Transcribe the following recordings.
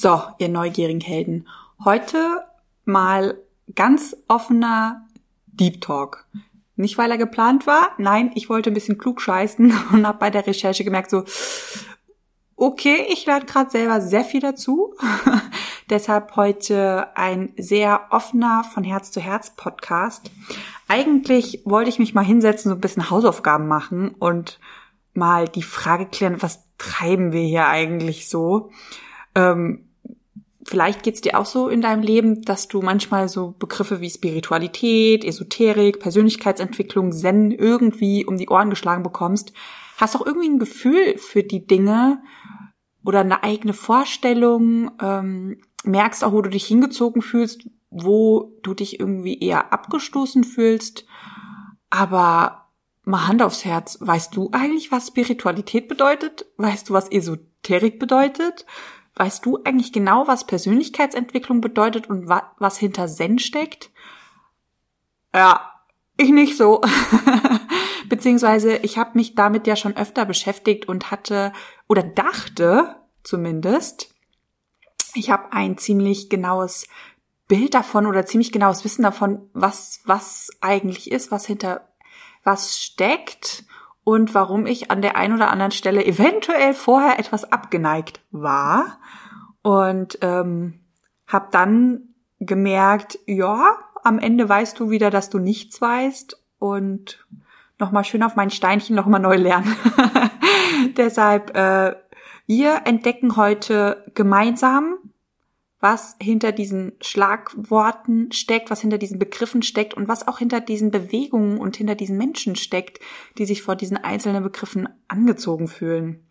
So, ihr neugierigen Helden. Heute mal ganz offener Deep Talk. Nicht, weil er geplant war. Nein, ich wollte ein bisschen klug scheißen und habe bei der Recherche gemerkt, so, okay, ich lerne gerade selber sehr viel dazu. Deshalb heute ein sehr offener von Herz zu Herz Podcast. Eigentlich wollte ich mich mal hinsetzen, so ein bisschen Hausaufgaben machen und mal die Frage klären, was treiben wir hier eigentlich so? Ähm, vielleicht geht's dir auch so in deinem Leben, dass du manchmal so Begriffe wie Spiritualität, Esoterik, Persönlichkeitsentwicklung, Zen irgendwie um die Ohren geschlagen bekommst. Hast auch irgendwie ein Gefühl für die Dinge oder eine eigene Vorstellung, ähm, merkst auch, wo du dich hingezogen fühlst, wo du dich irgendwie eher abgestoßen fühlst. Aber mal Hand aufs Herz, weißt du eigentlich, was Spiritualität bedeutet? Weißt du, was Esoterik bedeutet? Weißt du eigentlich genau, was Persönlichkeitsentwicklung bedeutet und wa was hinter Zen steckt? Ja, ich nicht so. Beziehungsweise ich habe mich damit ja schon öfter beschäftigt und hatte oder dachte zumindest, ich habe ein ziemlich genaues Bild davon oder ziemlich genaues Wissen davon, was was eigentlich ist, was hinter was steckt und warum ich an der einen oder anderen Stelle eventuell vorher etwas abgeneigt war. Und ähm, habe dann gemerkt, ja, am Ende weißt du wieder, dass du nichts weißt und nochmal schön auf mein Steinchen nochmal neu lernen. Deshalb, äh, wir entdecken heute gemeinsam was hinter diesen Schlagworten steckt, was hinter diesen Begriffen steckt und was auch hinter diesen Bewegungen und hinter diesen Menschen steckt, die sich vor diesen einzelnen Begriffen angezogen fühlen.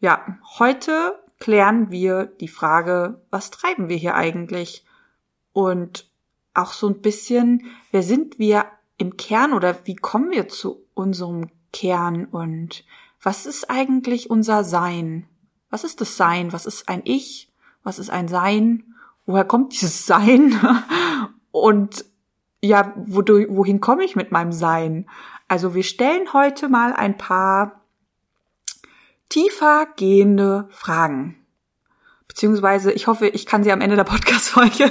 Ja, heute klären wir die Frage, was treiben wir hier eigentlich? Und auch so ein bisschen, wer sind wir im Kern oder wie kommen wir zu unserem Kern und was ist eigentlich unser Sein? Was ist das Sein? Was ist ein Ich? was ist ein Sein, woher kommt dieses Sein und ja, wodurch, wohin komme ich mit meinem Sein? Also wir stellen heute mal ein paar tiefer gehende Fragen. Beziehungsweise, ich hoffe, ich kann sie am Ende der Podcast-Folge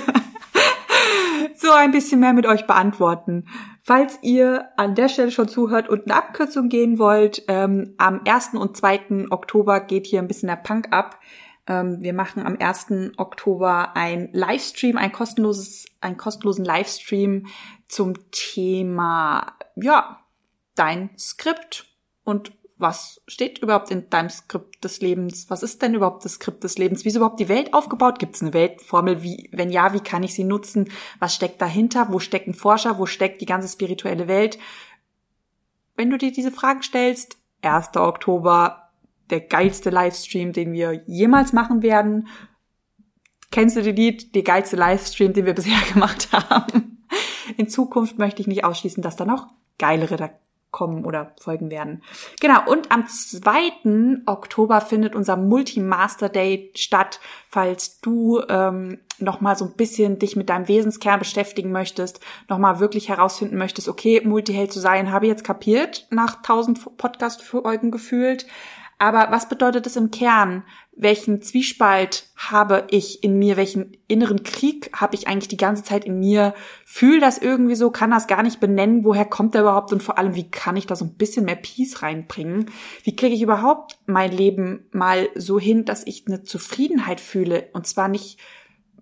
so ein bisschen mehr mit euch beantworten. Falls ihr an der Stelle schon zuhört und eine Abkürzung gehen wollt, ähm, am 1. und 2. Oktober geht hier ein bisschen der Punk ab. Ähm, wir machen am 1. Oktober ein Livestream, ein kostenloses, einen kostenlosen Livestream zum Thema, ja, dein Skript und was steht überhaupt in deinem Skript des Lebens? Was ist denn überhaupt das Skript des Lebens? Wie ist überhaupt die Welt aufgebaut? Gibt es eine Weltformel? Wie, wenn ja, wie kann ich sie nutzen? Was steckt dahinter? Wo stecken Forscher? Wo steckt die ganze spirituelle Welt? Wenn du dir diese Fragen stellst, 1. Oktober, der geilste Livestream, den wir jemals machen werden. Kennst du die Lied? Der geilste Livestream, den wir bisher gemacht haben. In Zukunft möchte ich nicht ausschließen, dass da noch geilere da kommen oder folgen werden. Genau, und am 2. Oktober findet unser Multi-Master Day statt, falls du ähm, nochmal so ein bisschen dich mit deinem Wesenskern beschäftigen möchtest, nochmal wirklich herausfinden möchtest, okay, Multiheld zu sein, habe ich jetzt kapiert, nach 1000 Podcast-Folgen gefühlt, aber was bedeutet es im Kern? Welchen Zwiespalt habe ich in mir? Welchen inneren Krieg habe ich eigentlich die ganze Zeit in mir? Fühl das irgendwie so, kann das gar nicht benennen. Woher kommt der überhaupt? Und vor allem, wie kann ich da so ein bisschen mehr Peace reinbringen? Wie kriege ich überhaupt mein Leben mal so hin, dass ich eine Zufriedenheit fühle? Und zwar nicht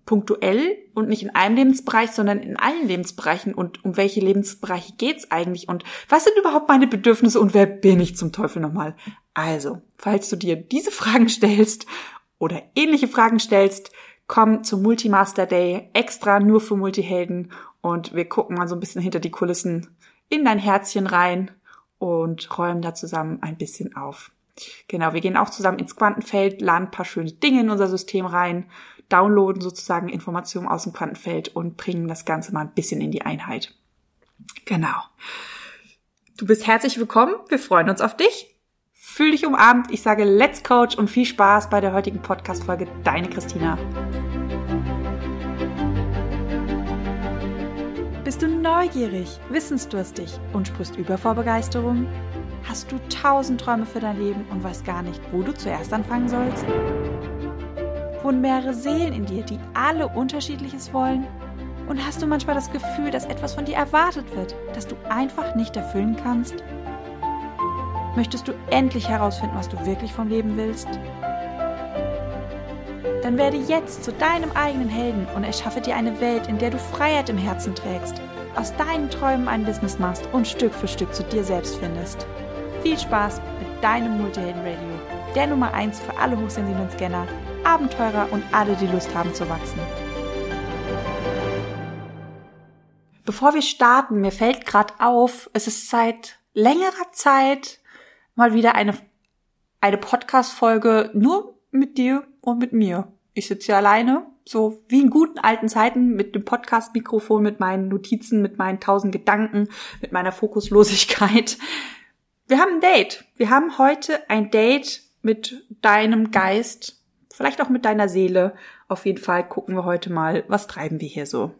punktuell und nicht in einem Lebensbereich, sondern in allen Lebensbereichen und um welche Lebensbereiche geht's eigentlich und was sind überhaupt meine Bedürfnisse und wer bin ich zum Teufel nochmal? Also, falls du dir diese Fragen stellst oder ähnliche Fragen stellst, komm zum Multimaster Day extra nur für Multihelden und wir gucken mal so ein bisschen hinter die Kulissen in dein Herzchen rein und räumen da zusammen ein bisschen auf. Genau, wir gehen auch zusammen ins Quantenfeld, laden ein paar schöne Dinge in unser System rein downloaden sozusagen Informationen aus dem Quantenfeld und bringen das Ganze mal ein bisschen in die Einheit. Genau. Du bist herzlich willkommen. Wir freuen uns auf dich. Fühl dich umarmt. Ich sage Let's Coach und viel Spaß bei der heutigen Podcast-Folge. Deine Christina. Bist du neugierig, wissensdurstig und sprichst über vor Begeisterung? Hast du tausend Träume für dein Leben und weißt gar nicht, wo du zuerst anfangen sollst? Wohnen mehrere Seelen in dir, die alle unterschiedliches wollen? Und hast du manchmal das Gefühl, dass etwas von dir erwartet wird, das du einfach nicht erfüllen kannst? Möchtest du endlich herausfinden, was du wirklich vom Leben willst? Dann werde jetzt zu deinem eigenen Helden und erschaffe dir eine Welt, in der du Freiheit im Herzen trägst, aus deinen Träumen ein Business machst und Stück für Stück zu dir selbst findest. Viel Spaß mit deinem Multihelden Radio, der Nummer 1 für alle hochsensiblen Scanner, Abenteurer und alle, die Lust haben zu wachsen. Bevor wir starten, mir fällt gerade auf, es ist seit längerer Zeit mal wieder eine, eine Podcast-Folge nur mit dir und mit mir. Ich sitze hier alleine, so wie in guten alten Zeiten mit dem Podcast-Mikrofon, mit meinen Notizen, mit meinen tausend Gedanken, mit meiner Fokuslosigkeit. Wir haben ein Date. Wir haben heute ein Date mit deinem Geist, vielleicht auch mit deiner Seele. Auf jeden Fall gucken wir heute mal, was treiben wir hier so.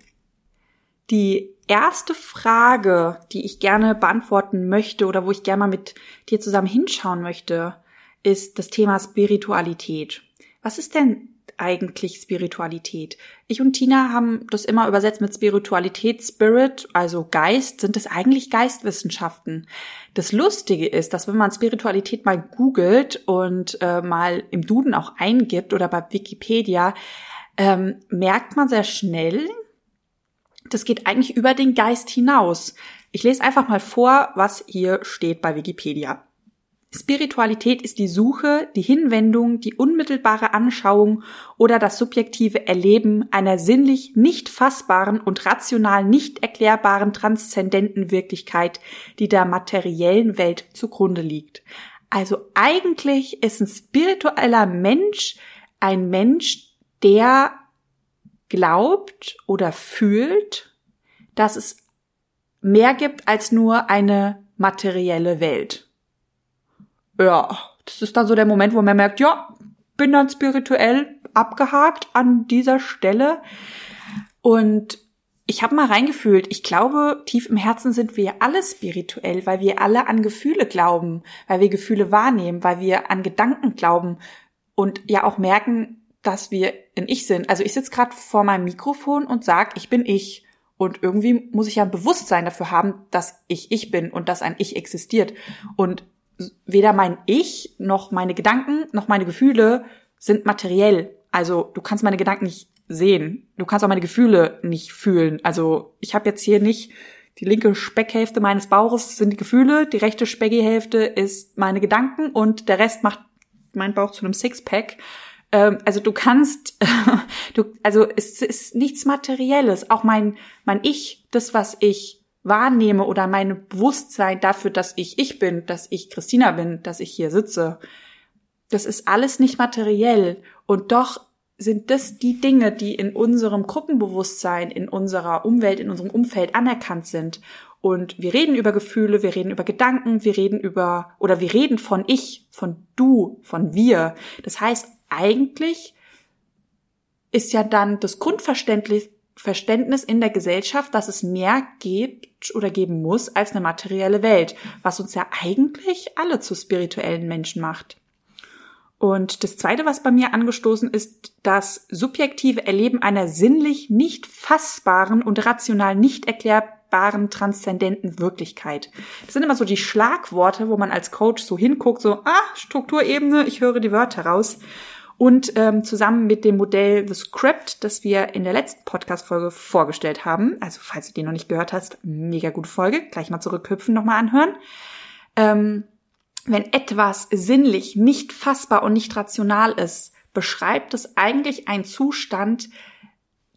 Die erste Frage, die ich gerne beantworten möchte oder wo ich gerne mal mit dir zusammen hinschauen möchte, ist das Thema Spiritualität. Was ist denn eigentlich Spiritualität? Ich und Tina haben das immer übersetzt mit Spiritualität, Spirit, also Geist. Sind es eigentlich Geistwissenschaften? Das Lustige ist, dass wenn man Spiritualität mal googelt und äh, mal im Duden auch eingibt oder bei Wikipedia, ähm, merkt man sehr schnell, das geht eigentlich über den Geist hinaus. Ich lese einfach mal vor, was hier steht bei Wikipedia. Spiritualität ist die Suche, die Hinwendung, die unmittelbare Anschauung oder das subjektive Erleben einer sinnlich nicht fassbaren und rational nicht erklärbaren transzendenten Wirklichkeit, die der materiellen Welt zugrunde liegt. Also eigentlich ist ein spiritueller Mensch ein Mensch, der glaubt oder fühlt, dass es mehr gibt als nur eine materielle Welt. Ja, das ist dann so der Moment, wo man merkt, ja, bin dann spirituell abgehakt an dieser Stelle. Und ich habe mal reingefühlt, ich glaube, tief im Herzen sind wir alle spirituell, weil wir alle an Gefühle glauben, weil wir Gefühle wahrnehmen, weil wir an Gedanken glauben und ja auch merken, dass wir in Ich sind. Also ich sitze gerade vor meinem Mikrofon und sag, ich bin ich. Und irgendwie muss ich ja ein Bewusstsein dafür haben, dass ich ich bin und dass ein Ich existiert. Und weder mein Ich noch meine Gedanken noch meine Gefühle sind materiell. Also du kannst meine Gedanken nicht sehen. Du kannst auch meine Gefühle nicht fühlen. Also ich habe jetzt hier nicht die linke Speckhälfte meines Bauches sind die Gefühle, die rechte Speckihälfte ist meine Gedanken und der Rest macht mein Bauch zu einem Sixpack. Ähm, also du kannst, du, also es ist nichts Materielles. Auch mein mein Ich, das was ich wahrnehme oder mein Bewusstsein dafür, dass ich ich bin, dass ich Christina bin, dass ich hier sitze, das ist alles nicht materiell. Und doch sind das die Dinge, die in unserem Gruppenbewusstsein, in unserer Umwelt, in unserem Umfeld anerkannt sind. Und wir reden über Gefühle, wir reden über Gedanken, wir reden über, oder wir reden von ich, von du, von wir. Das heißt, eigentlich ist ja dann das Grundverständnis Verständnis in der Gesellschaft, dass es mehr gibt oder geben muss als eine materielle Welt, was uns ja eigentlich alle zu spirituellen Menschen macht. Und das Zweite, was bei mir angestoßen ist, das subjektive Erleben einer sinnlich nicht fassbaren und rational nicht erklärbaren transzendenten Wirklichkeit. Das sind immer so die Schlagworte, wo man als Coach so hinguckt, so, ah, Strukturebene, ich höre die Wörter raus. Und ähm, zusammen mit dem Modell The Script, das wir in der letzten Podcast-Folge vorgestellt haben, also falls du die noch nicht gehört hast, mega gute Folge, gleich mal zurückhüpfen, nochmal anhören. Ähm, wenn etwas sinnlich nicht fassbar und nicht rational ist, beschreibt es eigentlich einen Zustand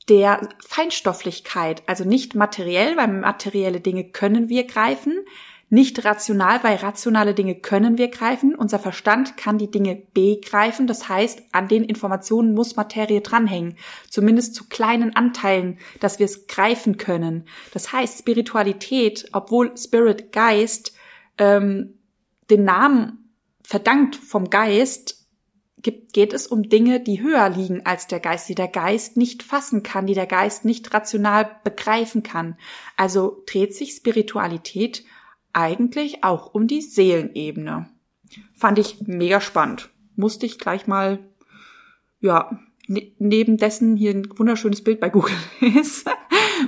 der Feinstofflichkeit, also nicht materiell, weil materielle Dinge können wir greifen, nicht rational, weil rationale Dinge können wir greifen. Unser Verstand kann die Dinge begreifen. Das heißt, an den Informationen muss Materie dranhängen. Zumindest zu kleinen Anteilen, dass wir es greifen können. Das heißt, Spiritualität, obwohl Spirit Geist ähm, den Namen verdankt vom Geist, geht es um Dinge, die höher liegen als der Geist, die der Geist nicht fassen kann, die der Geist nicht rational begreifen kann. Also dreht sich Spiritualität eigentlich auch um die Seelenebene. Fand ich mega spannend. Musste ich gleich mal, ja, ne neben dessen hier ein wunderschönes Bild bei Google ist,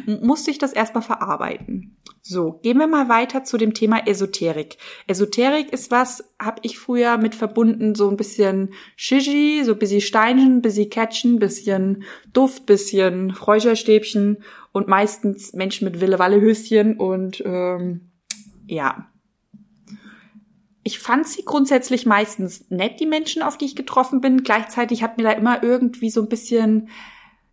musste ich das erstmal verarbeiten. So, gehen wir mal weiter zu dem Thema Esoterik. Esoterik ist was, habe ich früher mit verbunden, so ein bisschen Shiji, so ein bisschen Steinchen, bisschen Catchen, bisschen Duft, bisschen Räucherstäbchen und meistens Menschen mit Wille-Walle-Höschen und ähm, ja. Ich fand sie grundsätzlich meistens nett, die Menschen, auf die ich getroffen bin. Gleichzeitig hat mir da immer irgendwie so ein bisschen,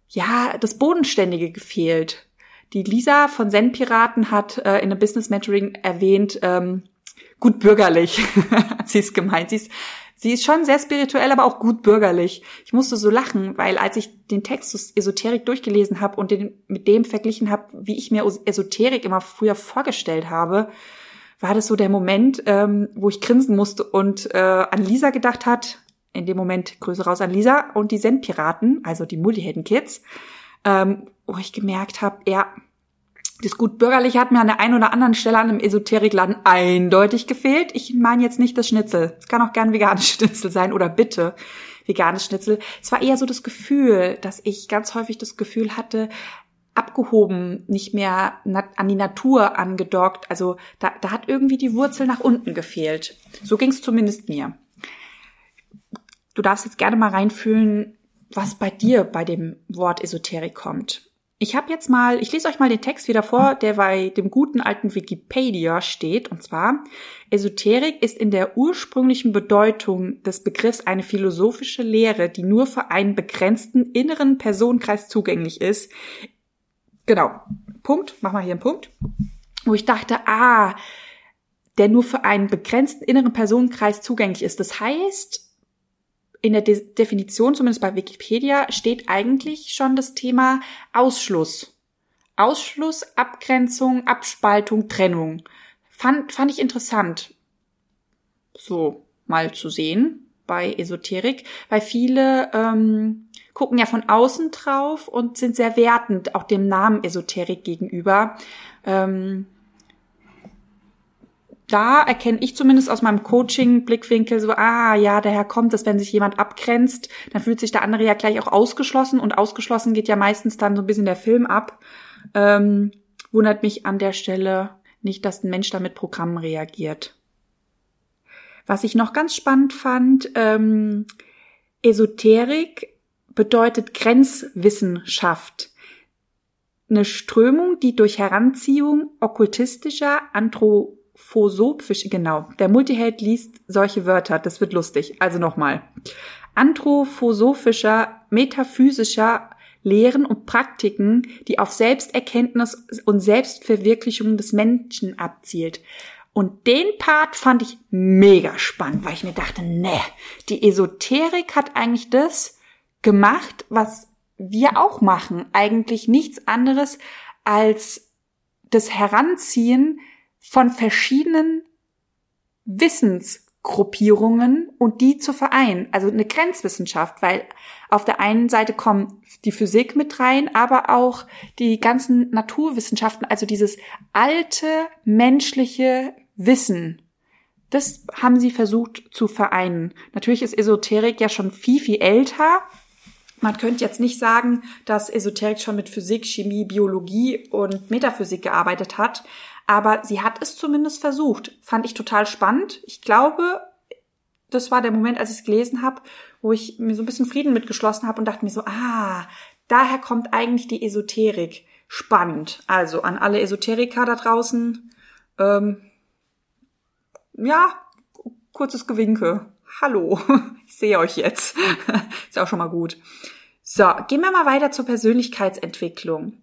ja, das Bodenständige gefehlt. Die Lisa von Zen Piraten hat äh, in einem Business Mentoring erwähnt, ähm, gut bürgerlich, hat sie es gemeint. Sie ist, sie ist schon sehr spirituell, aber auch gut bürgerlich. Ich musste so lachen, weil als ich den Text Esoterik durchgelesen habe und den mit dem verglichen habe, wie ich mir Esoterik immer früher vorgestellt habe, war das so der Moment, ähm, wo ich grinsen musste und äh, an Lisa gedacht hat. In dem Moment Grüße raus an Lisa und die Zen-Piraten, also die Multihelden-Kids ähm, wo ich gemerkt habe, ja, das gut bürgerliche hat mir an der einen oder anderen Stelle an einem Esoterikladen eindeutig gefehlt. Ich meine jetzt nicht das Schnitzel. Es kann auch gern veganes Schnitzel sein oder bitte veganes Schnitzel. Es war eher so das Gefühl, dass ich ganz häufig das Gefühl hatte, abgehoben, nicht mehr an die Natur angedockt. Also da, da hat irgendwie die Wurzel nach unten gefehlt. So ging es zumindest mir. Du darfst jetzt gerne mal reinfühlen, was bei dir bei dem Wort Esoterik kommt. Ich habe jetzt mal, ich lese euch mal den Text wieder vor, der bei dem guten alten Wikipedia steht, und zwar, Esoterik ist in der ursprünglichen Bedeutung des Begriffs eine philosophische Lehre, die nur für einen begrenzten inneren Personenkreis zugänglich ist. Genau. Punkt. Mach mal hier einen Punkt. Wo ich dachte, ah, der nur für einen begrenzten inneren Personenkreis zugänglich ist. Das heißt, in der De Definition, zumindest bei Wikipedia, steht eigentlich schon das Thema Ausschluss. Ausschluss, Abgrenzung, Abspaltung, Trennung. Fand, fand ich interessant, so mal zu sehen bei Esoterik, weil viele ähm, gucken ja von außen drauf und sind sehr wertend auch dem Namen Esoterik gegenüber. Ähm, da erkenne ich zumindest aus meinem Coaching-Blickwinkel so, ah ja, daher kommt es, wenn sich jemand abgrenzt, dann fühlt sich der andere ja gleich auch ausgeschlossen und ausgeschlossen geht ja meistens dann so ein bisschen der Film ab. Ähm, wundert mich an der Stelle nicht, dass ein Mensch da mit Programmen reagiert. Was ich noch ganz spannend fand, ähm, Esoterik bedeutet Grenzwissenschaft. Eine Strömung, die durch Heranziehung okkultistischer, anthro Anthroposophisch, genau. Der Multiheld liest solche Wörter, das wird lustig. Also nochmal. Anthroposophischer, metaphysischer Lehren und Praktiken, die auf Selbsterkenntnis und Selbstverwirklichung des Menschen abzielt. Und den Part fand ich mega spannend, weil ich mir dachte, ne, die Esoterik hat eigentlich das gemacht, was wir auch machen. Eigentlich nichts anderes als das Heranziehen von verschiedenen Wissensgruppierungen und die zu vereinen. Also eine Grenzwissenschaft, weil auf der einen Seite kommen die Physik mit rein, aber auch die ganzen Naturwissenschaften, also dieses alte menschliche Wissen. Das haben sie versucht zu vereinen. Natürlich ist Esoterik ja schon viel, viel älter. Man könnte jetzt nicht sagen, dass Esoterik schon mit Physik, Chemie, Biologie und Metaphysik gearbeitet hat, aber sie hat es zumindest versucht. Fand ich total spannend. Ich glaube, das war der Moment, als ich es gelesen habe, wo ich mir so ein bisschen Frieden mitgeschlossen habe und dachte mir so, ah, daher kommt eigentlich die Esoterik. Spannend. Also an alle Esoteriker da draußen, ähm, ja, kurzes Gewinke. Hallo, ich sehe euch jetzt. Ist auch schon mal gut. So, gehen wir mal weiter zur Persönlichkeitsentwicklung.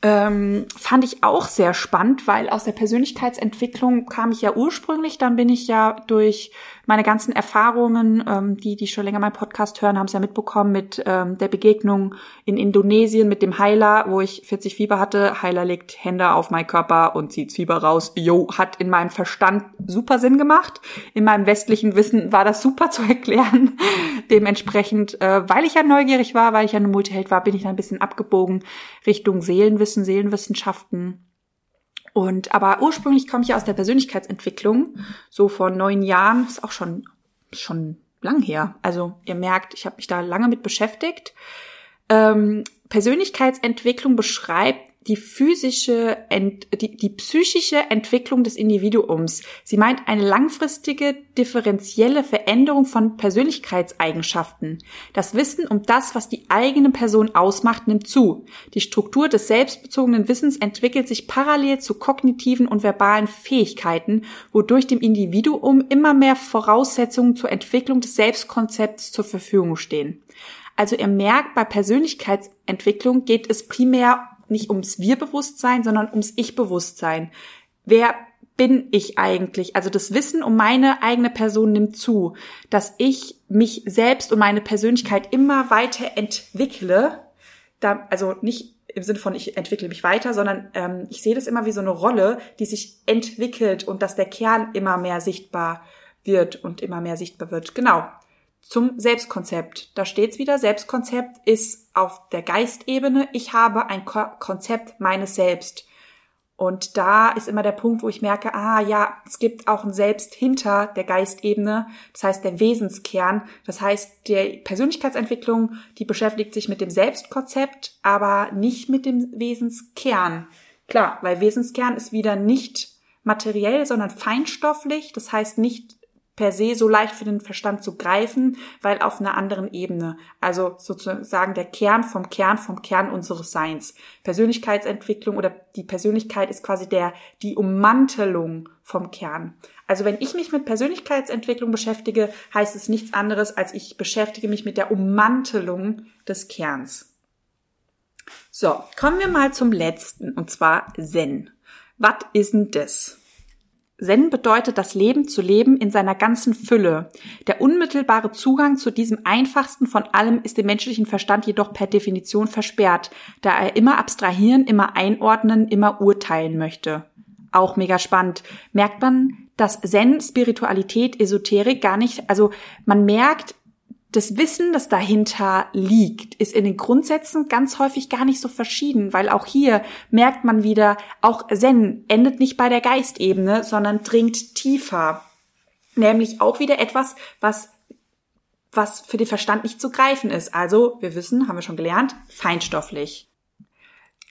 Ähm, fand ich auch sehr spannend, weil aus der Persönlichkeitsentwicklung kam ich ja ursprünglich, dann bin ich ja durch meine ganzen Erfahrungen, ähm, die, die schon länger meinen Podcast hören, haben es ja mitbekommen mit ähm, der Begegnung in Indonesien mit dem Heiler, wo ich 40 Fieber hatte. Heiler legt Hände auf meinen Körper und zieht Fieber raus. Jo, hat in meinem Verstand super Sinn gemacht. In meinem westlichen Wissen war das super zu erklären. Dementsprechend, äh, weil ich ja neugierig war, weil ich ja eine Multiheld war, bin ich dann ein bisschen abgebogen Richtung Seelenwissen Wissen, Seelenwissenschaften. Und aber ursprünglich komme ich aus der Persönlichkeitsentwicklung, so vor neun Jahren, ist auch schon schon lang her. Also ihr merkt, ich habe mich da lange mit beschäftigt. Ähm, Persönlichkeitsentwicklung beschreibt die physische, die, die psychische Entwicklung des Individuums. Sie meint eine langfristige, differenzielle Veränderung von Persönlichkeitseigenschaften. Das Wissen um das, was die eigene Person ausmacht, nimmt zu. Die Struktur des selbstbezogenen Wissens entwickelt sich parallel zu kognitiven und verbalen Fähigkeiten, wodurch dem Individuum immer mehr Voraussetzungen zur Entwicklung des Selbstkonzepts zur Verfügung stehen. Also ihr merkt, bei Persönlichkeitsentwicklung geht es primär nicht ums Wir-Bewusstsein, sondern ums Ich-Bewusstsein. Wer bin ich eigentlich? Also das Wissen um meine eigene Person nimmt zu, dass ich mich selbst und meine Persönlichkeit immer weiter entwickle. Da, also nicht im Sinne von ich entwickle mich weiter, sondern ähm, ich sehe das immer wie so eine Rolle, die sich entwickelt und dass der Kern immer mehr sichtbar wird und immer mehr sichtbar wird. Genau zum Selbstkonzept. Da steht's wieder. Selbstkonzept ist auf der Geistebene. Ich habe ein Ko Konzept meines Selbst. Und da ist immer der Punkt, wo ich merke, ah ja, es gibt auch ein Selbst hinter der Geistebene, das heißt der Wesenskern. Das heißt, der Persönlichkeitsentwicklung, die beschäftigt sich mit dem Selbstkonzept, aber nicht mit dem Wesenskern. Klar, weil Wesenskern ist wieder nicht materiell, sondern feinstofflich, das heißt nicht per se so leicht für den Verstand zu greifen, weil auf einer anderen Ebene. Also sozusagen der Kern vom Kern vom Kern unseres Seins. Persönlichkeitsentwicklung oder die Persönlichkeit ist quasi der, die Ummantelung vom Kern. Also wenn ich mich mit Persönlichkeitsentwicklung beschäftige, heißt es nichts anderes, als ich beschäftige mich mit der Ummantelung des Kerns. So, kommen wir mal zum letzten, und zwar Zen. Was ist denn das? Zen bedeutet, das Leben zu leben in seiner ganzen Fülle. Der unmittelbare Zugang zu diesem einfachsten von allem ist dem menschlichen Verstand jedoch per Definition versperrt, da er immer abstrahieren, immer einordnen, immer urteilen möchte. Auch mega spannend. Merkt man, dass Zen, Spiritualität, Esoterik gar nicht, also man merkt, das Wissen, das dahinter liegt, ist in den Grundsätzen ganz häufig gar nicht so verschieden, weil auch hier merkt man wieder, auch Zen endet nicht bei der Geistebene, sondern dringt tiefer. Nämlich auch wieder etwas, was was für den Verstand nicht zu greifen ist. Also, wir wissen, haben wir schon gelernt, feinstofflich.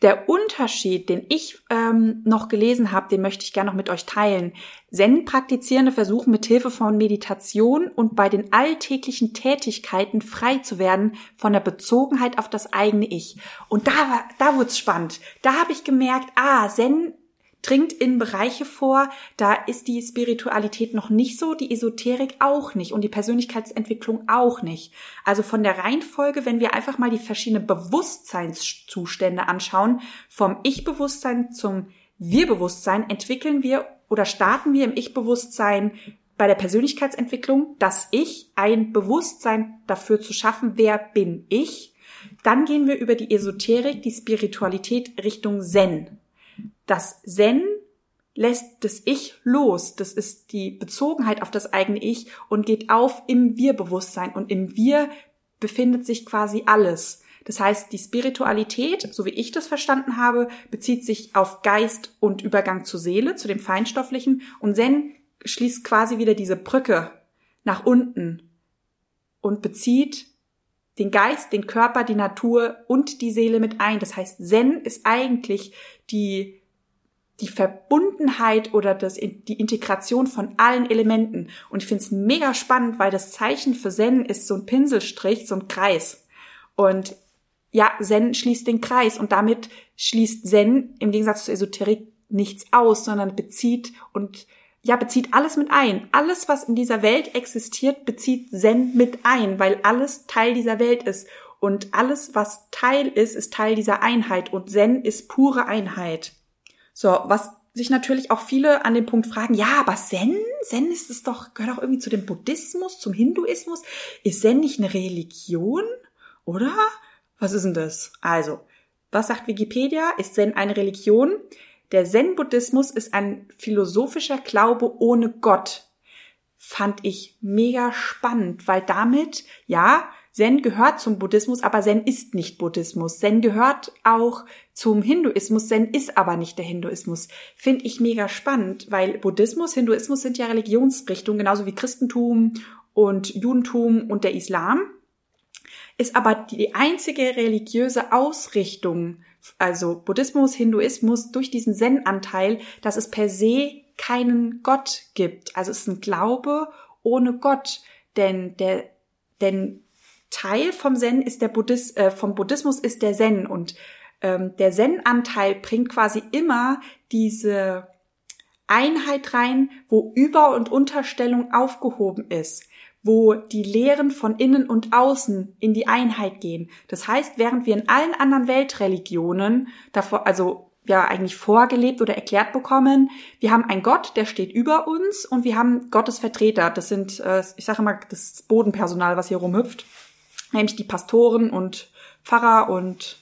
Der Unterschied, den ich ähm, noch gelesen habe, den möchte ich gerne noch mit euch teilen. Zen-Praktizierende versuchen mit Hilfe von Meditation und bei den alltäglichen Tätigkeiten frei zu werden von der Bezogenheit auf das eigene Ich. Und da war, da wurde spannend. Da habe ich gemerkt, ah, Zen dringt in Bereiche vor, da ist die Spiritualität noch nicht so, die Esoterik auch nicht und die Persönlichkeitsentwicklung auch nicht. Also von der Reihenfolge, wenn wir einfach mal die verschiedenen Bewusstseinszustände anschauen, vom Ich-Bewusstsein zum Wir-Bewusstsein, entwickeln wir oder starten wir im Ich-Bewusstsein bei der Persönlichkeitsentwicklung, dass Ich ein Bewusstsein dafür zu schaffen, wer bin ich. Dann gehen wir über die Esoterik, die Spiritualität Richtung Zen. Das Zen lässt das Ich los. Das ist die Bezogenheit auf das eigene Ich und geht auf im Wir-Bewusstsein. Und im Wir befindet sich quasi alles. Das heißt, die Spiritualität, so wie ich das verstanden habe, bezieht sich auf Geist und Übergang zur Seele, zu dem Feinstofflichen. Und Zen schließt quasi wieder diese Brücke nach unten und bezieht den Geist, den Körper, die Natur und die Seele mit ein. Das heißt, Zen ist eigentlich die die Verbundenheit oder das, die Integration von allen Elementen. Und ich finde es mega spannend, weil das Zeichen für Zen ist so ein Pinselstrich, so ein Kreis. Und ja, Zen schließt den Kreis und damit schließt Zen im Gegensatz zu Esoterik nichts aus, sondern bezieht und ja, bezieht alles mit ein. Alles, was in dieser Welt existiert, bezieht Zen mit ein, weil alles Teil dieser Welt ist. Und alles, was Teil ist, ist Teil dieser Einheit. Und Zen ist pure Einheit. So, was sich natürlich auch viele an dem Punkt fragen, ja, aber Zen, Zen ist es doch, gehört auch irgendwie zu dem Buddhismus, zum Hinduismus. Ist Zen nicht eine Religion? Oder? Was ist denn das? Also, was sagt Wikipedia? Ist Zen eine Religion? Der Zen-Buddhismus ist ein philosophischer Glaube ohne Gott. Fand ich mega spannend, weil damit, ja, Zen gehört zum Buddhismus, aber Zen ist nicht Buddhismus. Zen gehört auch zum Hinduismus, Zen ist aber nicht der Hinduismus. Finde ich mega spannend, weil Buddhismus, Hinduismus sind ja Religionsrichtungen, genauso wie Christentum und Judentum und der Islam, ist aber die einzige religiöse Ausrichtung, also Buddhismus, Hinduismus, durch diesen Zen-Anteil, dass es per se keinen Gott gibt. Also es ist ein Glaube ohne Gott. Denn der, denn Teil vom Zen ist der Buddhist, äh, vom Buddhismus ist der Zen und ähm, der Zen-Anteil bringt quasi immer diese Einheit rein, wo Über- und Unterstellung aufgehoben ist, wo die Lehren von innen und außen in die Einheit gehen. Das heißt, während wir in allen anderen Weltreligionen davor, also ja eigentlich vorgelebt oder erklärt bekommen, wir haben einen Gott, der steht über uns und wir haben Gottes Vertreter. Das sind, äh, ich sage immer, das Bodenpersonal, was hier rumhüpft, nämlich die Pastoren und Pfarrer und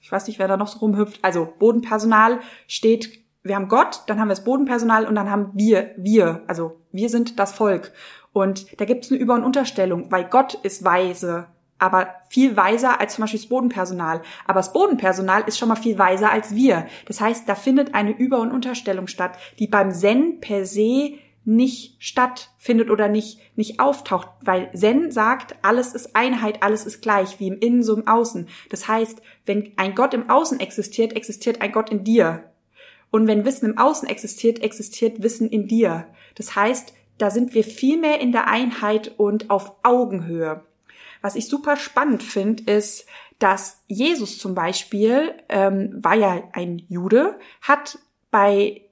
ich weiß nicht, wer da noch so rumhüpft. Also Bodenpersonal steht wir haben Gott, dann haben wir das Bodenpersonal und dann haben wir, wir, also wir sind das Volk. Und da gibt es eine Über- und Unterstellung, weil Gott ist weise, aber viel weiser als zum Beispiel das Bodenpersonal. Aber das Bodenpersonal ist schon mal viel weiser als wir. Das heißt, da findet eine Über- und Unterstellung statt, die beim Zen per se nicht stattfindet oder nicht, nicht auftaucht, weil Zen sagt, alles ist Einheit, alles ist gleich, wie im Innen so im Außen. Das heißt, wenn ein Gott im Außen existiert, existiert ein Gott in dir. Und wenn Wissen im Außen existiert, existiert Wissen in dir. Das heißt, da sind wir viel mehr in der Einheit und auf Augenhöhe. Was ich super spannend finde, ist, dass Jesus zum Beispiel ähm, war ja ein Jude, hat bei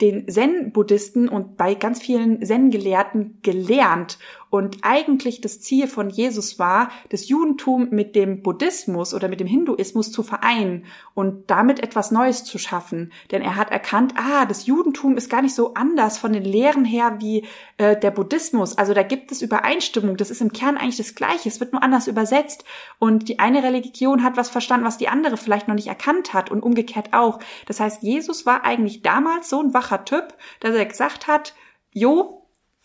den Zen-Buddhisten und bei ganz vielen Zen-Gelehrten gelernt. Und eigentlich das Ziel von Jesus war, das Judentum mit dem Buddhismus oder mit dem Hinduismus zu vereinen und damit etwas Neues zu schaffen. Denn er hat erkannt, ah, das Judentum ist gar nicht so anders von den Lehren her wie äh, der Buddhismus. Also da gibt es Übereinstimmung. Das ist im Kern eigentlich das Gleiche. Es wird nur anders übersetzt. Und die eine Religion hat was verstanden, was die andere vielleicht noch nicht erkannt hat und umgekehrt auch. Das heißt, Jesus war eigentlich damals so ein wacher Typ, dass er gesagt hat, jo,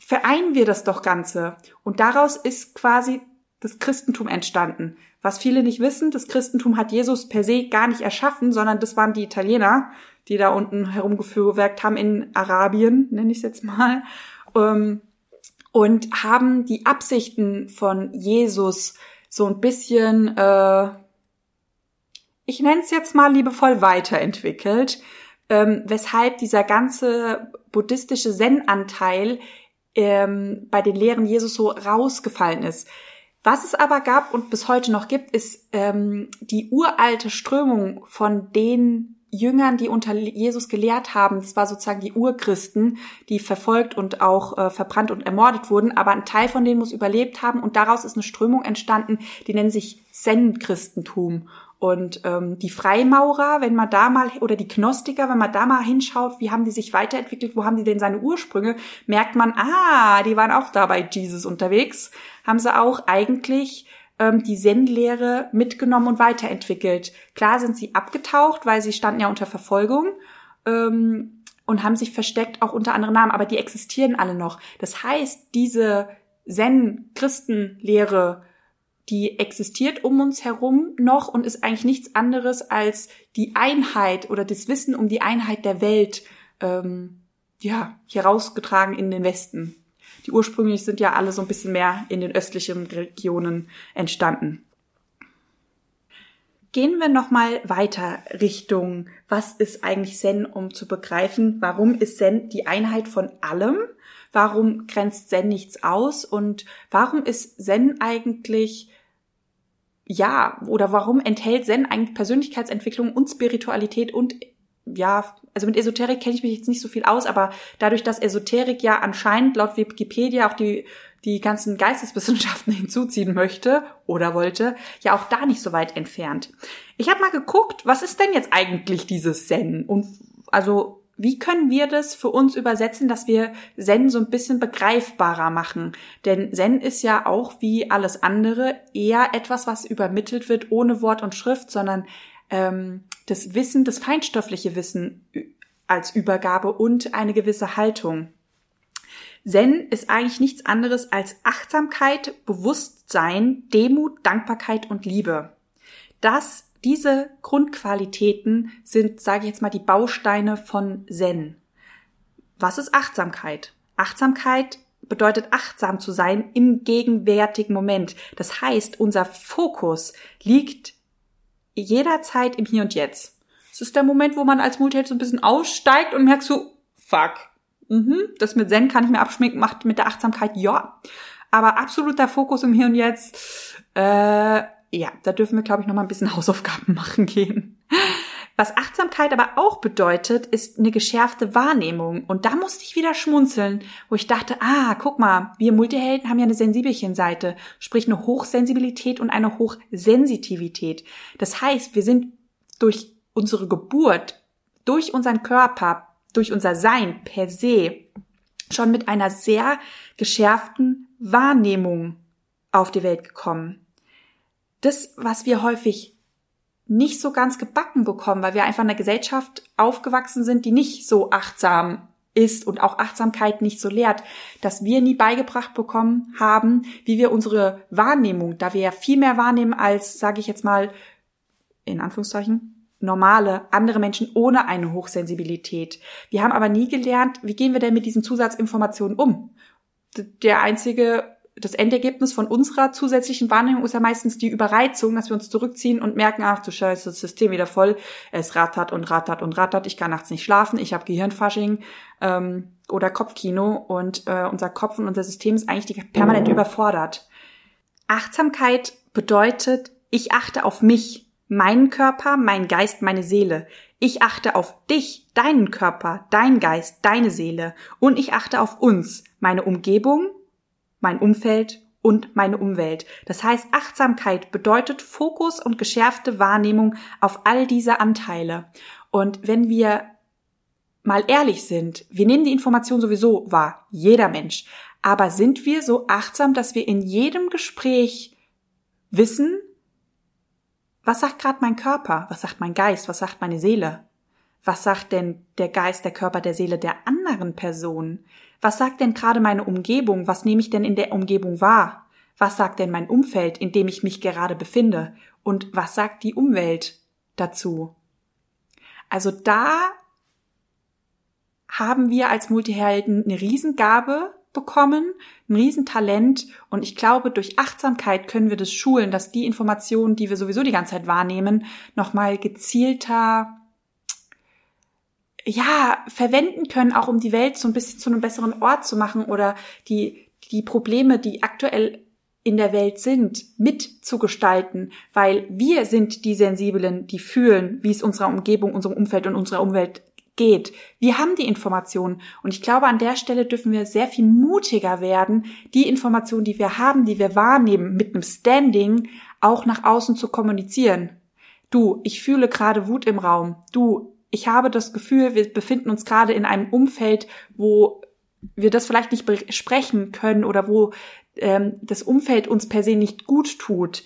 vereinen wir das doch Ganze. Und daraus ist quasi das Christentum entstanden. Was viele nicht wissen, das Christentum hat Jesus per se gar nicht erschaffen, sondern das waren die Italiener, die da unten herumgeführwerkt haben in Arabien, nenne ich es jetzt mal, ähm, und haben die Absichten von Jesus so ein bisschen, äh, ich nenne es jetzt mal liebevoll weiterentwickelt, ähm, weshalb dieser ganze buddhistische Zen-Anteil ähm, bei den Lehren Jesus so rausgefallen ist. Was es aber gab und bis heute noch gibt, ist ähm, die uralte Strömung von den Jüngern, die unter Jesus gelehrt haben. Das war sozusagen die Urchristen, die verfolgt und auch äh, verbrannt und ermordet wurden. Aber ein Teil von denen muss überlebt haben und daraus ist eine Strömung entstanden, die nennt sich Zen-Christentum. Und ähm, die Freimaurer, wenn man da mal, oder die Gnostiker, wenn man da mal hinschaut, wie haben die sich weiterentwickelt, wo haben die denn seine Ursprünge, merkt man, ah, die waren auch da bei Jesus unterwegs, haben sie auch eigentlich ähm, die Zen-Lehre mitgenommen und weiterentwickelt. Klar sind sie abgetaucht, weil sie standen ja unter Verfolgung ähm, und haben sich versteckt, auch unter anderen Namen, aber die existieren alle noch. Das heißt, diese Zen-Christenlehre, die existiert um uns herum noch und ist eigentlich nichts anderes als die Einheit oder das Wissen um die Einheit der Welt, ähm, ja, herausgetragen in den Westen. Die ursprünglich sind ja alle so ein bisschen mehr in den östlichen Regionen entstanden. Gehen wir nochmal weiter Richtung, was ist eigentlich Zen, um zu begreifen, warum ist Zen die Einheit von allem? Warum grenzt Zen nichts aus? Und warum ist Zen eigentlich ja, oder warum enthält Zen eigentlich Persönlichkeitsentwicklung und Spiritualität und ja, also mit Esoterik kenne ich mich jetzt nicht so viel aus, aber dadurch, dass Esoterik ja anscheinend laut Wikipedia auch die, die ganzen Geisteswissenschaften hinzuziehen möchte oder wollte, ja auch da nicht so weit entfernt. Ich habe mal geguckt, was ist denn jetzt eigentlich dieses Zen? Und also wie können wir das für uns übersetzen, dass wir Zen so ein bisschen begreifbarer machen? Denn Zen ist ja auch wie alles andere eher etwas, was übermittelt wird ohne Wort und Schrift, sondern ähm, das Wissen, das feinstoffliche Wissen als Übergabe und eine gewisse Haltung. Zen ist eigentlich nichts anderes als Achtsamkeit, Bewusstsein, Demut, Dankbarkeit und Liebe. Das diese Grundqualitäten sind, sage ich jetzt mal, die Bausteine von Zen. Was ist Achtsamkeit? Achtsamkeit bedeutet achtsam zu sein im gegenwärtigen Moment. Das heißt, unser Fokus liegt jederzeit im Hier und Jetzt. Es ist der Moment, wo man als Multiheld so ein bisschen aussteigt und merkt so, fuck, mhm, das mit Zen kann ich mir abschminken, macht mit der Achtsamkeit, ja. Aber absoluter Fokus im Hier und Jetzt, äh, ja, da dürfen wir, glaube ich, noch mal ein bisschen Hausaufgaben machen gehen. Was Achtsamkeit aber auch bedeutet, ist eine geschärfte Wahrnehmung. Und da musste ich wieder schmunzeln, wo ich dachte, ah, guck mal, wir Multihelden haben ja eine Sensibelchen-Seite, sprich eine Hochsensibilität und eine Hochsensitivität. Das heißt, wir sind durch unsere Geburt, durch unseren Körper, durch unser Sein per se schon mit einer sehr geschärften Wahrnehmung auf die Welt gekommen. Das, was wir häufig nicht so ganz gebacken bekommen, weil wir einfach in einer Gesellschaft aufgewachsen sind, die nicht so achtsam ist und auch Achtsamkeit nicht so lehrt, dass wir nie beigebracht bekommen haben, wie wir unsere Wahrnehmung, da wir ja viel mehr wahrnehmen als, sage ich jetzt mal, in Anführungszeichen, normale, andere Menschen ohne eine Hochsensibilität. Wir haben aber nie gelernt, wie gehen wir denn mit diesen Zusatzinformationen um? Der einzige das Endergebnis von unserer zusätzlichen Wahrnehmung ist ja meistens die Überreizung, dass wir uns zurückziehen und merken, ach du Scheiße, das System wieder voll, es rattert und rattert und rattert, ich kann nachts nicht schlafen, ich habe Gehirnfasching ähm, oder Kopfkino und äh, unser Kopf und unser System ist eigentlich permanent überfordert. Achtsamkeit bedeutet, ich achte auf mich, meinen Körper, meinen Geist, meine Seele. Ich achte auf dich, deinen Körper, dein Geist, deine Seele und ich achte auf uns, meine Umgebung, mein Umfeld und meine Umwelt. Das heißt, Achtsamkeit bedeutet Fokus und geschärfte Wahrnehmung auf all diese Anteile. Und wenn wir mal ehrlich sind, wir nehmen die Information sowieso wahr, jeder Mensch. Aber sind wir so achtsam, dass wir in jedem Gespräch wissen, was sagt gerade mein Körper, was sagt mein Geist, was sagt meine Seele? Was sagt denn der Geist, der Körper, der Seele der anderen Person? Was sagt denn gerade meine Umgebung? Was nehme ich denn in der Umgebung wahr? Was sagt denn mein Umfeld, in dem ich mich gerade befinde? Und was sagt die Umwelt dazu? Also da haben wir als Multihelden eine Riesengabe bekommen, ein Riesentalent und ich glaube, durch Achtsamkeit können wir das schulen, dass die Informationen, die wir sowieso die ganze Zeit wahrnehmen, nochmal gezielter ja, verwenden können, auch um die Welt so ein bisschen zu einem besseren Ort zu machen oder die, die Probleme, die aktuell in der Welt sind, mitzugestalten, weil wir sind die Sensiblen, die fühlen, wie es unserer Umgebung, unserem Umfeld und unserer Umwelt geht. Wir haben die Informationen und ich glaube, an der Stelle dürfen wir sehr viel mutiger werden, die Informationen, die wir haben, die wir wahrnehmen, mit einem Standing auch nach außen zu kommunizieren. Du, ich fühle gerade Wut im Raum. Du, ich habe das Gefühl, wir befinden uns gerade in einem Umfeld, wo wir das vielleicht nicht besprechen können oder wo ähm, das Umfeld uns per se nicht gut tut.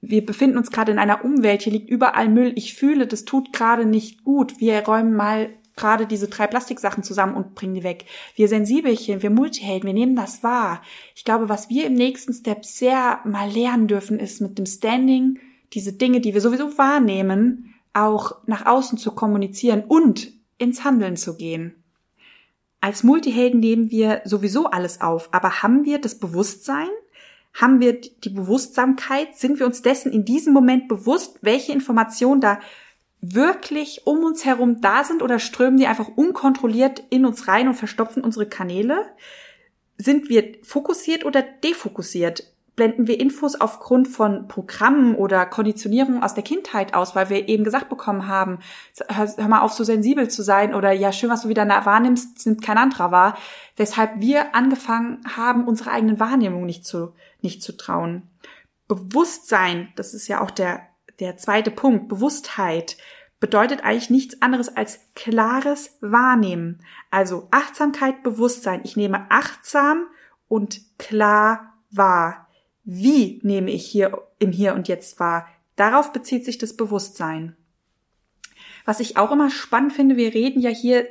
Wir befinden uns gerade in einer Umwelt, hier liegt überall Müll. Ich fühle, das tut gerade nicht gut. Wir räumen mal gerade diese drei Plastiksachen zusammen und bringen die weg. Wir Sensibelchen, wir Multihelden, wir nehmen das wahr. Ich glaube, was wir im nächsten Step sehr mal lernen dürfen, ist mit dem Standing diese Dinge, die wir sowieso wahrnehmen, auch nach außen zu kommunizieren und ins Handeln zu gehen. Als Multihelden nehmen wir sowieso alles auf, aber haben wir das Bewusstsein? Haben wir die Bewusstsamkeit? Sind wir uns dessen in diesem Moment bewusst, welche Informationen da wirklich um uns herum da sind oder strömen die einfach unkontrolliert in uns rein und verstopfen unsere Kanäle? Sind wir fokussiert oder defokussiert? Blenden wir Infos aufgrund von Programmen oder Konditionierungen aus der Kindheit aus, weil wir eben gesagt bekommen haben, hör, mal auf, so sensibel zu sein oder ja, schön, was du wieder wahrnimmst, nimmt kein anderer wahr, weshalb wir angefangen haben, unsere eigenen Wahrnehmungen nicht zu, nicht zu trauen. Bewusstsein, das ist ja auch der, der zweite Punkt, Bewusstheit, bedeutet eigentlich nichts anderes als klares Wahrnehmen. Also Achtsamkeit, Bewusstsein. Ich nehme achtsam und klar wahr. Wie nehme ich hier im Hier und Jetzt wahr? Darauf bezieht sich das Bewusstsein. Was ich auch immer spannend finde, wir reden ja hier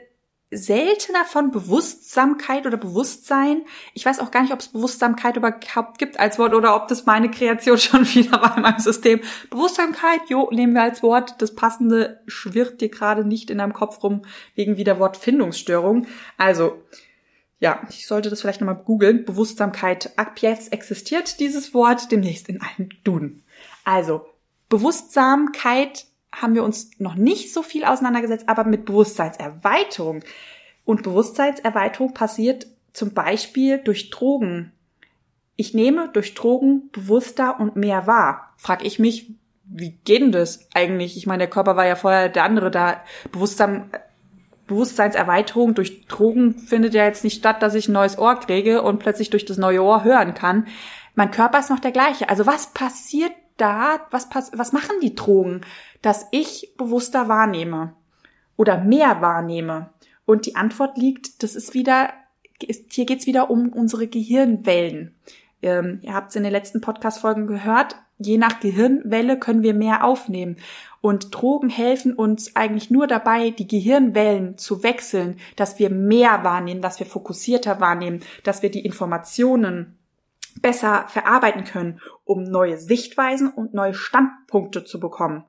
seltener von Bewusstsamkeit oder Bewusstsein. Ich weiß auch gar nicht, ob es Bewusstsamkeit überhaupt gibt als Wort oder ob das meine Kreation schon wieder war in meinem System. Bewusstsamkeit, jo, nehmen wir als Wort. Das passende schwirrt dir gerade nicht in deinem Kopf rum wegen wieder Wortfindungsstörung. Also, ja, ich sollte das vielleicht nochmal googeln. Bewusstsamkeit. Ab jetzt existiert dieses Wort demnächst in allen Duden. Also, Bewusstsamkeit haben wir uns noch nicht so viel auseinandergesetzt, aber mit Bewusstseinserweiterung. Und Bewusstseinserweiterung passiert zum Beispiel durch Drogen. Ich nehme durch Drogen bewusster und mehr wahr. Frag ich mich, wie geht denn das eigentlich? Ich meine, der Körper war ja vorher der andere da. Bewusstsein, Bewusstseinserweiterung durch Drogen findet ja jetzt nicht statt, dass ich ein neues Ohr kriege und plötzlich durch das neue Ohr hören kann. Mein Körper ist noch der gleiche. Also was passiert da? Was, pass was machen die Drogen, dass ich bewusster wahrnehme oder mehr wahrnehme? Und die Antwort liegt, das ist wieder, ist, hier geht's wieder um unsere Gehirnwellen. Ähm, ihr habt es in den letzten Podcast-Folgen gehört. Je nach Gehirnwelle können wir mehr aufnehmen. Und Drogen helfen uns eigentlich nur dabei, die Gehirnwellen zu wechseln, dass wir mehr wahrnehmen, dass wir fokussierter wahrnehmen, dass wir die Informationen besser verarbeiten können, um neue Sichtweisen und neue Standpunkte zu bekommen.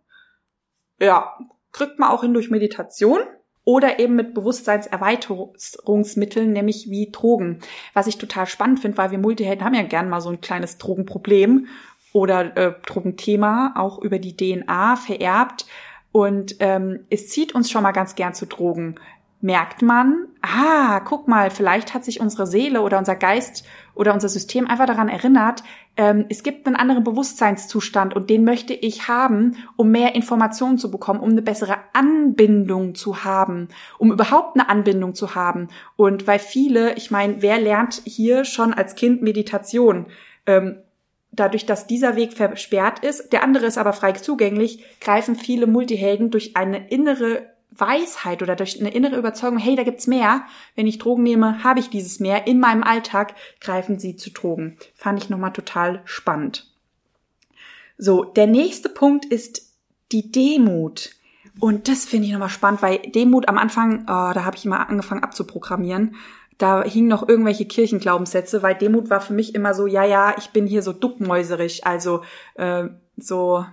Ja, kriegt man auch hin durch Meditation oder eben mit Bewusstseinserweiterungsmitteln, nämlich wie Drogen. Was ich total spannend finde, weil wir Multihelden haben ja gern mal so ein kleines Drogenproblem oder äh, Drogenthema, auch über die DNA vererbt. Und ähm, es zieht uns schon mal ganz gern zu Drogen. Merkt man, ah, guck mal, vielleicht hat sich unsere Seele oder unser Geist oder unser System einfach daran erinnert, ähm, es gibt einen anderen Bewusstseinszustand und den möchte ich haben, um mehr Informationen zu bekommen, um eine bessere Anbindung zu haben, um überhaupt eine Anbindung zu haben. Und weil viele, ich meine, wer lernt hier schon als Kind Meditation? Ähm, dadurch, dass dieser Weg versperrt ist, der andere ist aber frei zugänglich, greifen viele Multihelden durch eine innere Weisheit oder durch eine innere Überzeugung, hey, da gibt's mehr. Wenn ich Drogen nehme, habe ich dieses mehr. In meinem Alltag greifen sie zu Drogen. Fand ich nochmal total spannend. So, der nächste Punkt ist die Demut. Und das finde ich nochmal spannend, weil Demut am Anfang, oh, da habe ich immer angefangen abzuprogrammieren. Da hingen noch irgendwelche Kirchenglaubenssätze, weil Demut war für mich immer so, ja, ja, ich bin hier so duckmäuserig, also äh, so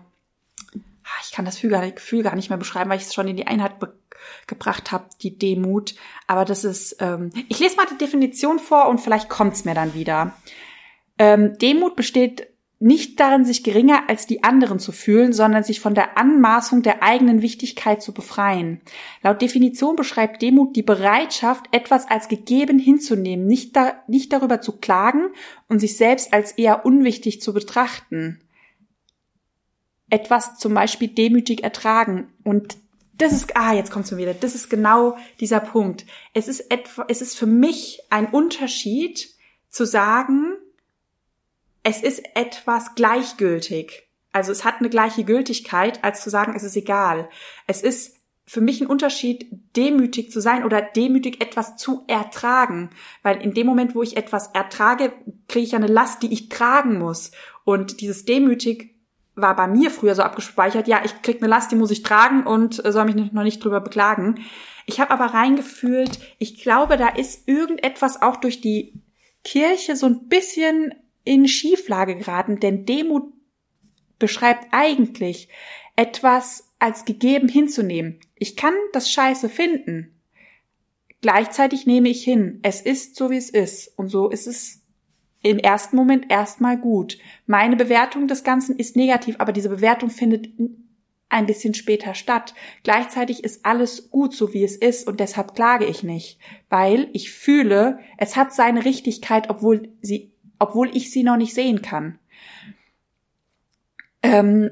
Ah, ich kann das Gefühl gar nicht mehr beschreiben, weil ich es schon in die Einheit gebracht habe, die Demut. Aber das ist, ähm, ich lese mal die Definition vor und vielleicht kommt's mir dann wieder. Ähm, Demut besteht nicht darin, sich geringer als die anderen zu fühlen, sondern sich von der Anmaßung der eigenen Wichtigkeit zu befreien. Laut Definition beschreibt Demut die Bereitschaft, etwas als gegeben hinzunehmen, nicht, da, nicht darüber zu klagen und sich selbst als eher unwichtig zu betrachten etwas zum Beispiel demütig ertragen. Und das ist, ah, jetzt kommt's mir wieder. Das ist genau dieser Punkt. Es ist etwa, es ist für mich ein Unterschied zu sagen, es ist etwas gleichgültig. Also es hat eine gleiche Gültigkeit, als zu sagen, es ist egal. Es ist für mich ein Unterschied, demütig zu sein oder demütig etwas zu ertragen. Weil in dem Moment, wo ich etwas ertrage, kriege ich ja eine Last, die ich tragen muss. Und dieses demütig war bei mir früher so abgespeichert, ja, ich krieg eine Last, die muss ich tragen und äh, soll mich noch nicht drüber beklagen. Ich habe aber reingefühlt, ich glaube, da ist irgendetwas auch durch die Kirche so ein bisschen in Schieflage geraten, denn Demut beschreibt eigentlich etwas als gegeben hinzunehmen. Ich kann das Scheiße finden. Gleichzeitig nehme ich hin, es ist so, wie es ist. Und so ist es im ersten Moment erstmal gut. Meine Bewertung des Ganzen ist negativ, aber diese Bewertung findet ein bisschen später statt. Gleichzeitig ist alles gut, so wie es ist, und deshalb klage ich nicht, weil ich fühle, es hat seine Richtigkeit, obwohl sie, obwohl ich sie noch nicht sehen kann. Ähm,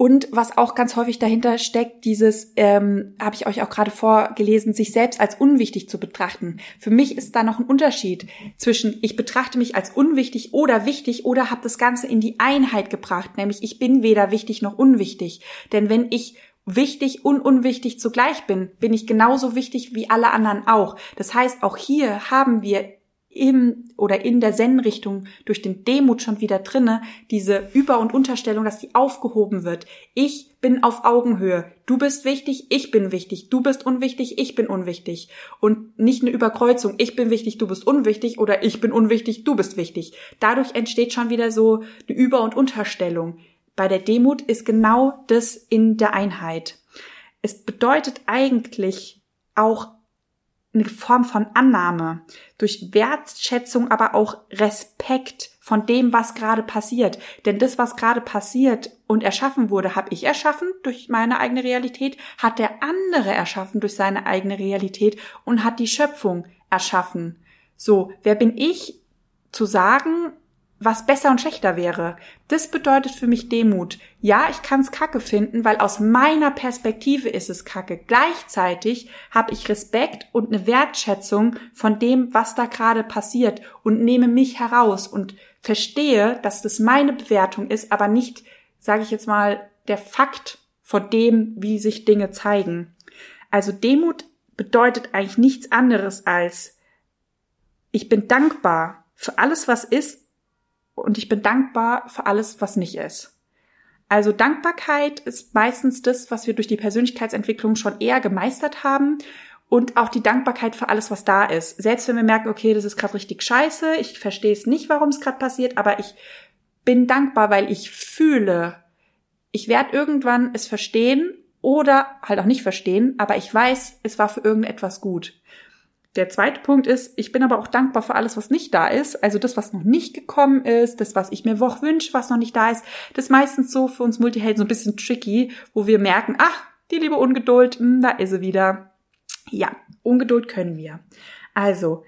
und was auch ganz häufig dahinter steckt, dieses, ähm, habe ich euch auch gerade vorgelesen, sich selbst als unwichtig zu betrachten. Für mich ist da noch ein Unterschied zwischen, ich betrachte mich als unwichtig oder wichtig oder habe das Ganze in die Einheit gebracht, nämlich ich bin weder wichtig noch unwichtig. Denn wenn ich wichtig und unwichtig zugleich bin, bin ich genauso wichtig wie alle anderen auch. Das heißt, auch hier haben wir im oder in der Zen-Richtung durch den Demut schon wieder drinne, diese Über- und Unterstellung, dass die aufgehoben wird. Ich bin auf Augenhöhe. Du bist wichtig, ich bin wichtig. Du bist unwichtig, ich bin unwichtig. Und nicht eine Überkreuzung. Ich bin wichtig, du bist unwichtig oder ich bin unwichtig, du bist wichtig. Dadurch entsteht schon wieder so eine Über- und Unterstellung. Bei der Demut ist genau das in der Einheit. Es bedeutet eigentlich auch eine Form von Annahme, durch Wertschätzung, aber auch Respekt von dem, was gerade passiert. Denn das, was gerade passiert und erschaffen wurde, habe ich erschaffen durch meine eigene Realität, hat der andere erschaffen durch seine eigene Realität und hat die Schöpfung erschaffen. So, wer bin ich zu sagen, was besser und schlechter wäre. Das bedeutet für mich Demut. Ja, ich kann es kacke finden, weil aus meiner Perspektive ist es kacke. Gleichzeitig habe ich Respekt und eine Wertschätzung von dem, was da gerade passiert und nehme mich heraus und verstehe, dass das meine Bewertung ist, aber nicht, sage ich jetzt mal, der Fakt von dem, wie sich Dinge zeigen. Also Demut bedeutet eigentlich nichts anderes als ich bin dankbar für alles, was ist und ich bin dankbar für alles, was nicht ist. Also Dankbarkeit ist meistens das, was wir durch die Persönlichkeitsentwicklung schon eher gemeistert haben und auch die Dankbarkeit für alles, was da ist. Selbst wenn wir merken, okay, das ist gerade richtig scheiße, ich verstehe es nicht, warum es gerade passiert, aber ich bin dankbar, weil ich fühle, ich werde irgendwann es verstehen oder halt auch nicht verstehen, aber ich weiß, es war für irgendetwas gut. Der zweite Punkt ist, ich bin aber auch dankbar für alles, was nicht da ist. Also das, was noch nicht gekommen ist, das, was ich mir auch wünsche, was noch nicht da ist. Das ist meistens so für uns Multihelden so ein bisschen tricky, wo wir merken, ach, die liebe Ungeduld, mh, hm, da ist sie wieder. Ja, Ungeduld können wir. Also,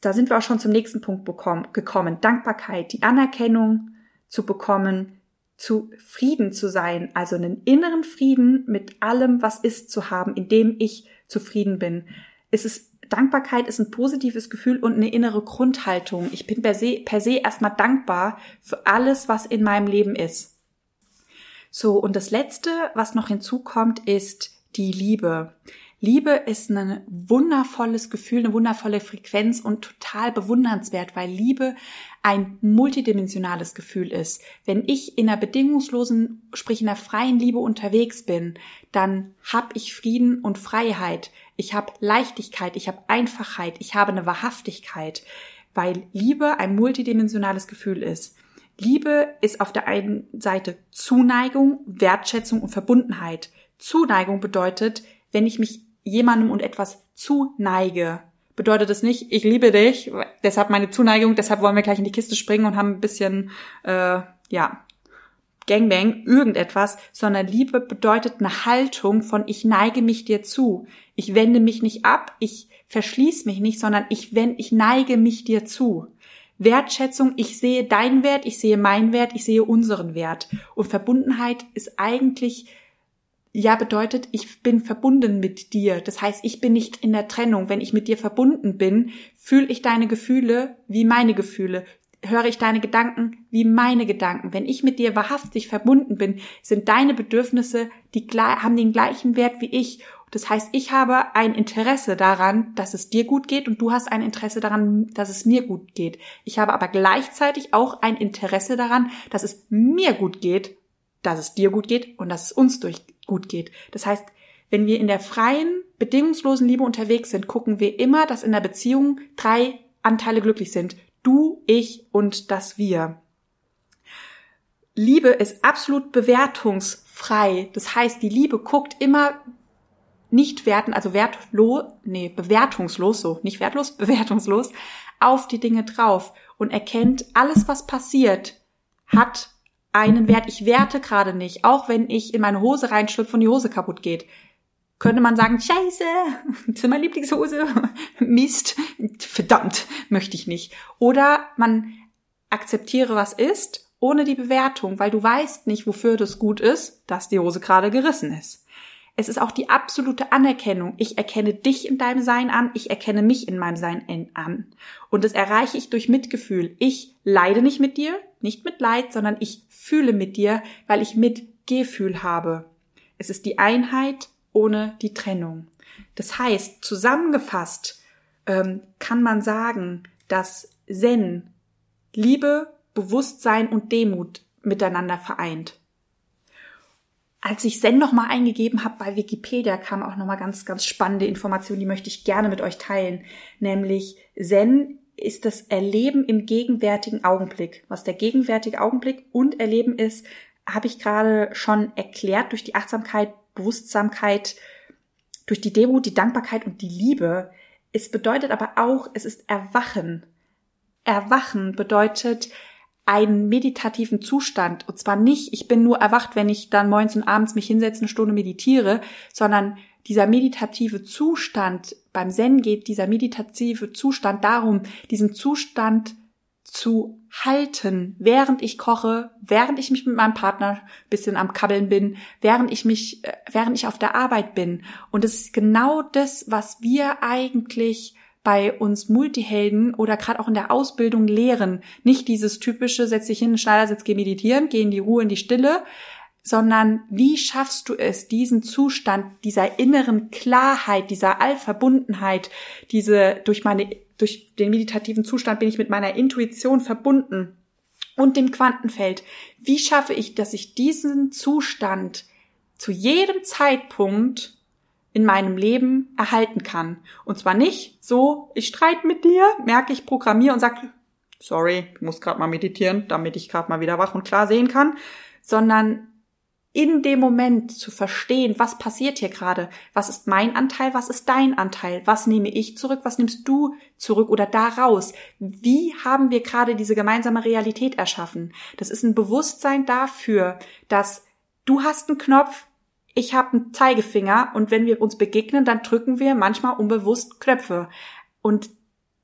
da sind wir auch schon zum nächsten Punkt bekommen, gekommen. Dankbarkeit, die Anerkennung zu bekommen, zu Frieden zu sein, also einen inneren Frieden mit allem, was ist, zu haben, in dem ich zufrieden bin. Es ist Dankbarkeit ist ein positives Gefühl und eine innere Grundhaltung. Ich bin per se, per se erstmal dankbar für alles, was in meinem Leben ist. So, und das Letzte, was noch hinzukommt, ist die Liebe. Liebe ist ein wundervolles Gefühl, eine wundervolle Frequenz und total bewundernswert, weil Liebe ein multidimensionales Gefühl ist. Wenn ich in einer bedingungslosen, sprich in einer freien Liebe unterwegs bin, dann habe ich Frieden und Freiheit. Ich habe Leichtigkeit, ich habe Einfachheit, ich habe eine Wahrhaftigkeit, weil Liebe ein multidimensionales Gefühl ist. Liebe ist auf der einen Seite Zuneigung, Wertschätzung und Verbundenheit. Zuneigung bedeutet, wenn ich mich jemandem und etwas zuneige, bedeutet es nicht, ich liebe dich, deshalb meine Zuneigung, deshalb wollen wir gleich in die Kiste springen und haben ein bisschen, äh, ja, Gangbang, irgendetwas, sondern Liebe bedeutet eine Haltung von ich neige mich dir zu. Ich wende mich nicht ab, ich verschließe mich nicht, sondern ich wende, ich neige mich dir zu. Wertschätzung, ich sehe deinen Wert, ich sehe meinen Wert, ich sehe unseren Wert. Und Verbundenheit ist eigentlich ja bedeutet, ich bin verbunden mit dir. Das heißt, ich bin nicht in der Trennung. Wenn ich mit dir verbunden bin, fühle ich deine Gefühle wie meine Gefühle. Höre ich deine Gedanken wie meine Gedanken. Wenn ich mit dir wahrhaftig verbunden bin, sind deine Bedürfnisse, die haben den gleichen Wert wie ich. Das heißt, ich habe ein Interesse daran, dass es dir gut geht und du hast ein Interesse daran, dass es mir gut geht. Ich habe aber gleichzeitig auch ein Interesse daran, dass es mir gut geht, dass es dir gut geht und dass es uns durch gut geht. Das heißt, wenn wir in der freien, bedingungslosen Liebe unterwegs sind, gucken wir immer, dass in der Beziehung drei Anteile glücklich sind. Du, ich und das Wir. Liebe ist absolut bewertungsfrei. Das heißt, die Liebe guckt immer nicht werten, also wertlos, nee, bewertungslos, so, nicht wertlos, bewertungslos, auf die Dinge drauf und erkennt, alles, was passiert, hat einen Wert. Ich werte gerade nicht, auch wenn ich in meine Hose reinschlüpfe und die Hose kaputt geht. Könnte man sagen, scheiße, das ist meine Lieblingshose, Mist, verdammt, möchte ich nicht. Oder man akzeptiere, was ist, ohne die Bewertung, weil du weißt nicht, wofür das gut ist, dass die Hose gerade gerissen ist. Es ist auch die absolute Anerkennung. Ich erkenne dich in deinem Sein an, ich erkenne mich in meinem Sein an. Und das erreiche ich durch Mitgefühl. Ich leide nicht mit dir, nicht mit Leid, sondern ich fühle mit dir, weil ich Mitgefühl habe. Es ist die Einheit ohne die Trennung. Das heißt, zusammengefasst ähm, kann man sagen, dass Zen Liebe, Bewusstsein und Demut miteinander vereint. Als ich Zen nochmal eingegeben habe bei Wikipedia, kam auch nochmal ganz, ganz spannende Informationen, die möchte ich gerne mit euch teilen. Nämlich Zen ist das Erleben im gegenwärtigen Augenblick. Was der gegenwärtige Augenblick und Erleben ist, habe ich gerade schon erklärt durch die Achtsamkeit, Bewusstsamkeit, durch die Demut, die Dankbarkeit und die Liebe. es bedeutet aber auch, es ist Erwachen. Erwachen bedeutet einen meditativen Zustand. Und zwar nicht, ich bin nur erwacht, wenn ich dann morgens und abends mich hinsetze, eine Stunde meditiere, sondern dieser meditative Zustand, beim Zen geht dieser meditative Zustand darum, diesen Zustand zu halten, während ich koche, während ich mich mit meinem Partner bisschen am Kabbeln bin, während ich mich, äh, während ich auf der Arbeit bin. Und es ist genau das, was wir eigentlich bei uns Multihelden oder gerade auch in der Ausbildung lehren. Nicht dieses typische, setz dich hin, Schneidersitz, geh meditieren, geh in die Ruhe, in die Stille, sondern wie schaffst du es, diesen Zustand dieser inneren Klarheit, dieser Allverbundenheit, diese durch meine, durch den meditativen Zustand bin ich mit meiner Intuition verbunden und dem Quantenfeld. Wie schaffe ich, dass ich diesen Zustand zu jedem Zeitpunkt in meinem Leben erhalten kann? Und zwar nicht so, ich streite mit dir, merke ich, programmiere und sag, sorry, ich muss gerade mal meditieren, damit ich gerade mal wieder wach und klar sehen kann, sondern in dem Moment zu verstehen, was passiert hier gerade, was ist mein Anteil, was ist dein Anteil, was nehme ich zurück, was nimmst du zurück oder daraus, wie haben wir gerade diese gemeinsame Realität erschaffen. Das ist ein Bewusstsein dafür, dass du hast einen Knopf, ich habe einen Zeigefinger und wenn wir uns begegnen, dann drücken wir manchmal unbewusst Knöpfe. Und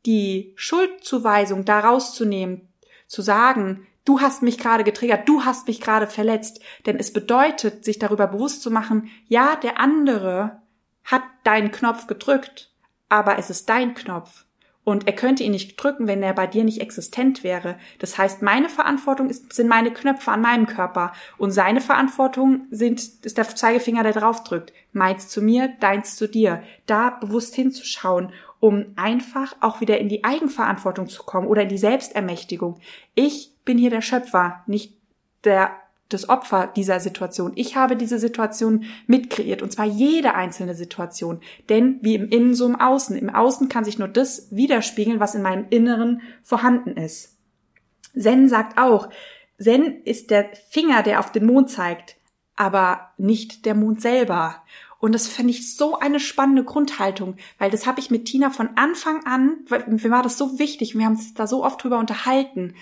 die Schuldzuweisung daraus zu nehmen, zu sagen, du hast mich gerade getriggert, du hast mich gerade verletzt. Denn es bedeutet, sich darüber bewusst zu machen, ja, der andere hat deinen Knopf gedrückt, aber es ist dein Knopf. Und er könnte ihn nicht drücken, wenn er bei dir nicht existent wäre. Das heißt, meine Verantwortung ist, sind meine Knöpfe an meinem Körper und seine Verantwortung sind, ist der Zeigefinger, der draufdrückt. Meins zu mir, deins zu dir. Da bewusst hinzuschauen um einfach auch wieder in die Eigenverantwortung zu kommen oder in die Selbstermächtigung. Ich bin hier der Schöpfer, nicht der das Opfer dieser Situation. Ich habe diese Situation mitkreiert und zwar jede einzelne Situation. Denn wie im Innen so im Außen. Im Außen kann sich nur das widerspiegeln, was in meinem Inneren vorhanden ist. Zen sagt auch, Zen ist der Finger, der auf den Mond zeigt, aber nicht der Mond selber. Und das finde ich so eine spannende Grundhaltung, weil das habe ich mit Tina von Anfang an, mir war das so wichtig, wir haben uns da so oft drüber unterhalten,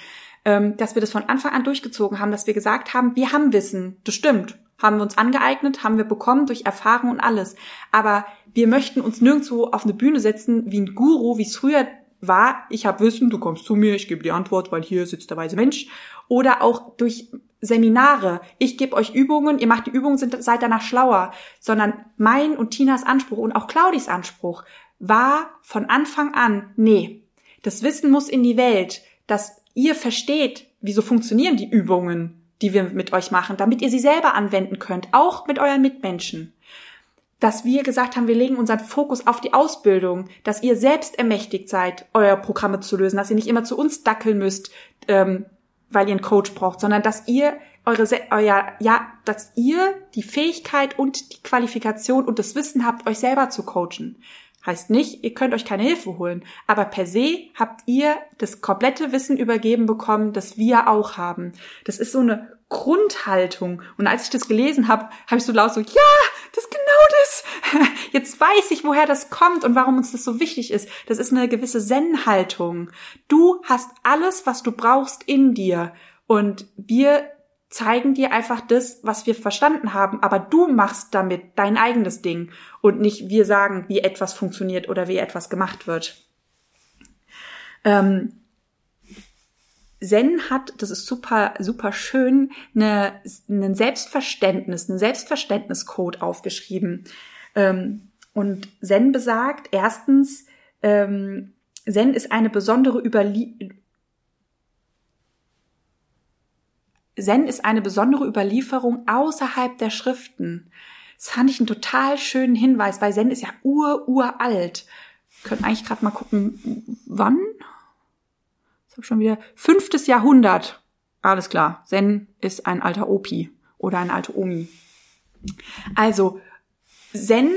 ähm, dass wir das von Anfang an durchgezogen haben, dass wir gesagt haben, wir haben Wissen, das stimmt, haben wir uns angeeignet, haben wir bekommen durch Erfahrung und alles. Aber wir möchten uns nirgendwo auf eine Bühne setzen wie ein Guru, wie es früher war, ich habe Wissen, du kommst zu mir, ich gebe die Antwort, weil hier sitzt der weise Mensch. Oder auch durch Seminare, ich gebe euch Übungen, ihr macht die Übungen, sind, seid danach schlauer, sondern mein und Tinas Anspruch und auch Claudis Anspruch war von Anfang an, nee, das Wissen muss in die Welt, dass ihr versteht, wieso funktionieren die Übungen, die wir mit euch machen, damit ihr sie selber anwenden könnt, auch mit euren Mitmenschen. Dass wir gesagt haben, wir legen unseren Fokus auf die Ausbildung, dass ihr selbst ermächtigt seid, eure Programme zu lösen, dass ihr nicht immer zu uns dackeln müsst, ähm, weil ihr einen Coach braucht, sondern dass ihr eure, euer, ja, dass ihr die Fähigkeit und die Qualifikation und das Wissen habt, euch selber zu coachen. Heißt nicht, ihr könnt euch keine Hilfe holen, aber per se habt ihr das komplette Wissen übergeben bekommen, das wir auch haben. Das ist so eine Grundhaltung. Und als ich das gelesen habe, habe ich so laut so, ja, das ist genau das. Jetzt weiß ich, woher das kommt und warum uns das so wichtig ist. Das ist eine gewisse Zen-Haltung. Du hast alles, was du brauchst in dir. Und wir zeigen dir einfach das, was wir verstanden haben, aber du machst damit dein eigenes Ding und nicht wir sagen, wie etwas funktioniert oder wie etwas gemacht wird. Ähm, Zen hat, das ist super, super schön, eine, einen Selbstverständnis, einen Selbstverständniscode aufgeschrieben. Ähm, und Zen besagt, erstens, ähm, Zen ist eine besondere Überlie Zen ist eine besondere Überlieferung außerhalb der Schriften. Das fand ich einen total schönen Hinweis, weil Zen ist ja ur, uralt. Können eigentlich gerade mal gucken, wann? Habe schon wieder fünftes Jahrhundert. Alles klar. Zen ist ein alter Opi oder eine alte Omi. Also, Zen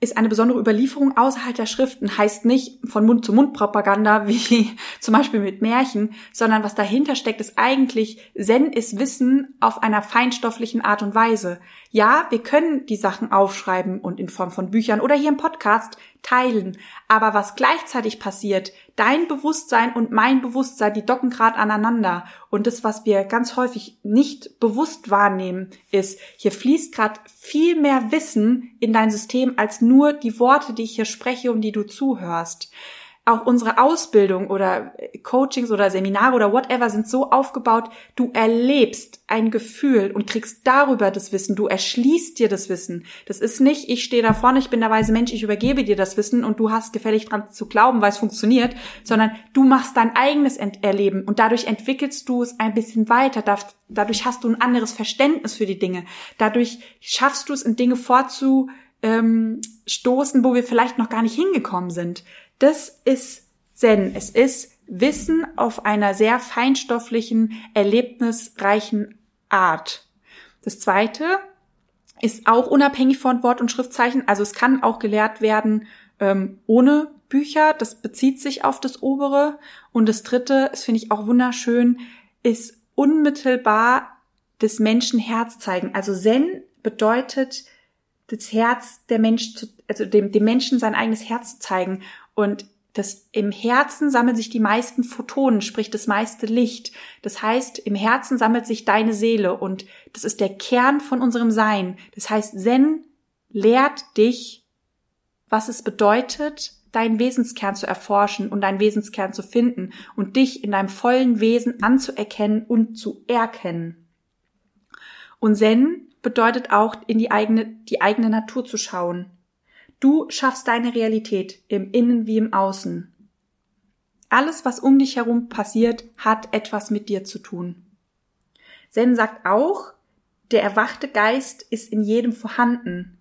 ist eine besondere Überlieferung außerhalb der Schriften, heißt nicht von Mund zu Mund Propaganda, wie zum Beispiel mit Märchen, sondern was dahinter steckt, ist eigentlich, Zen ist Wissen auf einer feinstofflichen Art und Weise. Ja, wir können die Sachen aufschreiben und in Form von Büchern oder hier im Podcast teilen. Aber was gleichzeitig passiert, dein Bewusstsein und mein Bewusstsein, die docken gerade aneinander. Und das, was wir ganz häufig nicht bewusst wahrnehmen, ist, hier fließt gerade viel mehr Wissen in dein System als nur die Worte, die ich hier spreche und die du zuhörst auch unsere Ausbildung oder Coachings oder Seminare oder whatever sind so aufgebaut, du erlebst ein Gefühl und kriegst darüber das Wissen, du erschließt dir das Wissen. Das ist nicht, ich stehe da vorne, ich bin der weise Mensch, ich übergebe dir das Wissen und du hast gefällig dran zu glauben, weil es funktioniert, sondern du machst dein eigenes Erleben und dadurch entwickelst du es ein bisschen weiter, dadurch hast du ein anderes Verständnis für die Dinge, dadurch schaffst du es in Dinge vorzustoßen, wo wir vielleicht noch gar nicht hingekommen sind. Das ist Zen. Es ist Wissen auf einer sehr feinstofflichen, erlebnisreichen Art. Das zweite ist auch unabhängig von Wort und Schriftzeichen. Also es kann auch gelehrt werden ähm, ohne Bücher. Das bezieht sich auf das obere. Und das dritte, das finde ich auch wunderschön, ist unmittelbar des Menschen Herz zeigen. Also Zen bedeutet das Herz der Mensch zu, also dem, dem Menschen sein eigenes Herz zu zeigen. Und das im Herzen sammeln sich die meisten Photonen, sprich das meiste Licht. Das heißt, im Herzen sammelt sich deine Seele und das ist der Kern von unserem Sein. Das heißt, Zen lehrt dich, was es bedeutet, deinen Wesenskern zu erforschen und deinen Wesenskern zu finden und dich in deinem vollen Wesen anzuerkennen und zu erkennen. Und Zen bedeutet auch, in die eigene, die eigene Natur zu schauen. Du schaffst deine Realität im Innen wie im Außen. Alles, was um dich herum passiert, hat etwas mit dir zu tun. Zen sagt auch, der erwachte Geist ist in jedem vorhanden.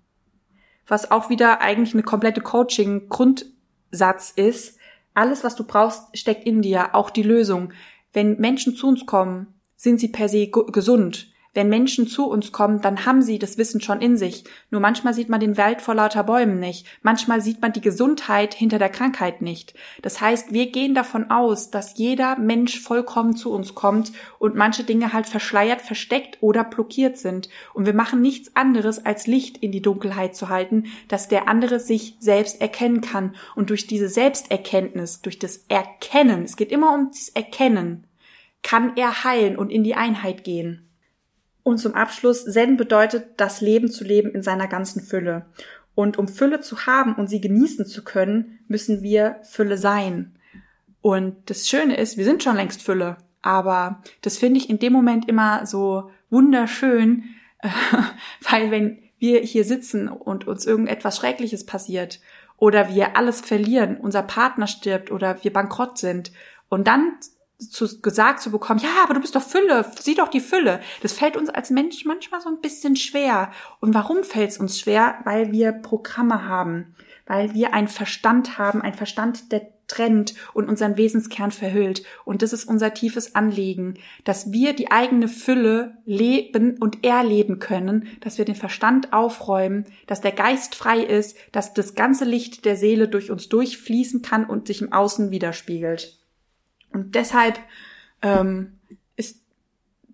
Was auch wieder eigentlich eine komplette Coaching-Grundsatz ist. Alles, was du brauchst, steckt in dir, auch die Lösung. Wenn Menschen zu uns kommen, sind sie per se gesund. Wenn Menschen zu uns kommen, dann haben sie das Wissen schon in sich. Nur manchmal sieht man den Wald vor lauter Bäumen nicht. Manchmal sieht man die Gesundheit hinter der Krankheit nicht. Das heißt, wir gehen davon aus, dass jeder Mensch vollkommen zu uns kommt und manche Dinge halt verschleiert, versteckt oder blockiert sind. Und wir machen nichts anderes, als Licht in die Dunkelheit zu halten, dass der andere sich selbst erkennen kann. Und durch diese Selbsterkenntnis, durch das Erkennen, es geht immer um das Erkennen, kann er heilen und in die Einheit gehen. Und zum Abschluss, Zen bedeutet, das Leben zu leben in seiner ganzen Fülle. Und um Fülle zu haben und sie genießen zu können, müssen wir Fülle sein. Und das Schöne ist, wir sind schon längst Fülle. Aber das finde ich in dem Moment immer so wunderschön, weil wenn wir hier sitzen und uns irgendetwas Schreckliches passiert oder wir alles verlieren, unser Partner stirbt oder wir bankrott sind und dann zu, gesagt zu bekommen, ja, aber du bist doch Fülle, sieh doch die Fülle. Das fällt uns als Mensch manchmal so ein bisschen schwer. Und warum fällt es uns schwer? Weil wir Programme haben, weil wir einen Verstand haben, einen Verstand, der trennt und unseren Wesenskern verhüllt. Und das ist unser tiefes Anliegen, dass wir die eigene Fülle leben und erleben können, dass wir den Verstand aufräumen, dass der Geist frei ist, dass das ganze Licht der Seele durch uns durchfließen kann und sich im Außen widerspiegelt. Und deshalb ähm, ist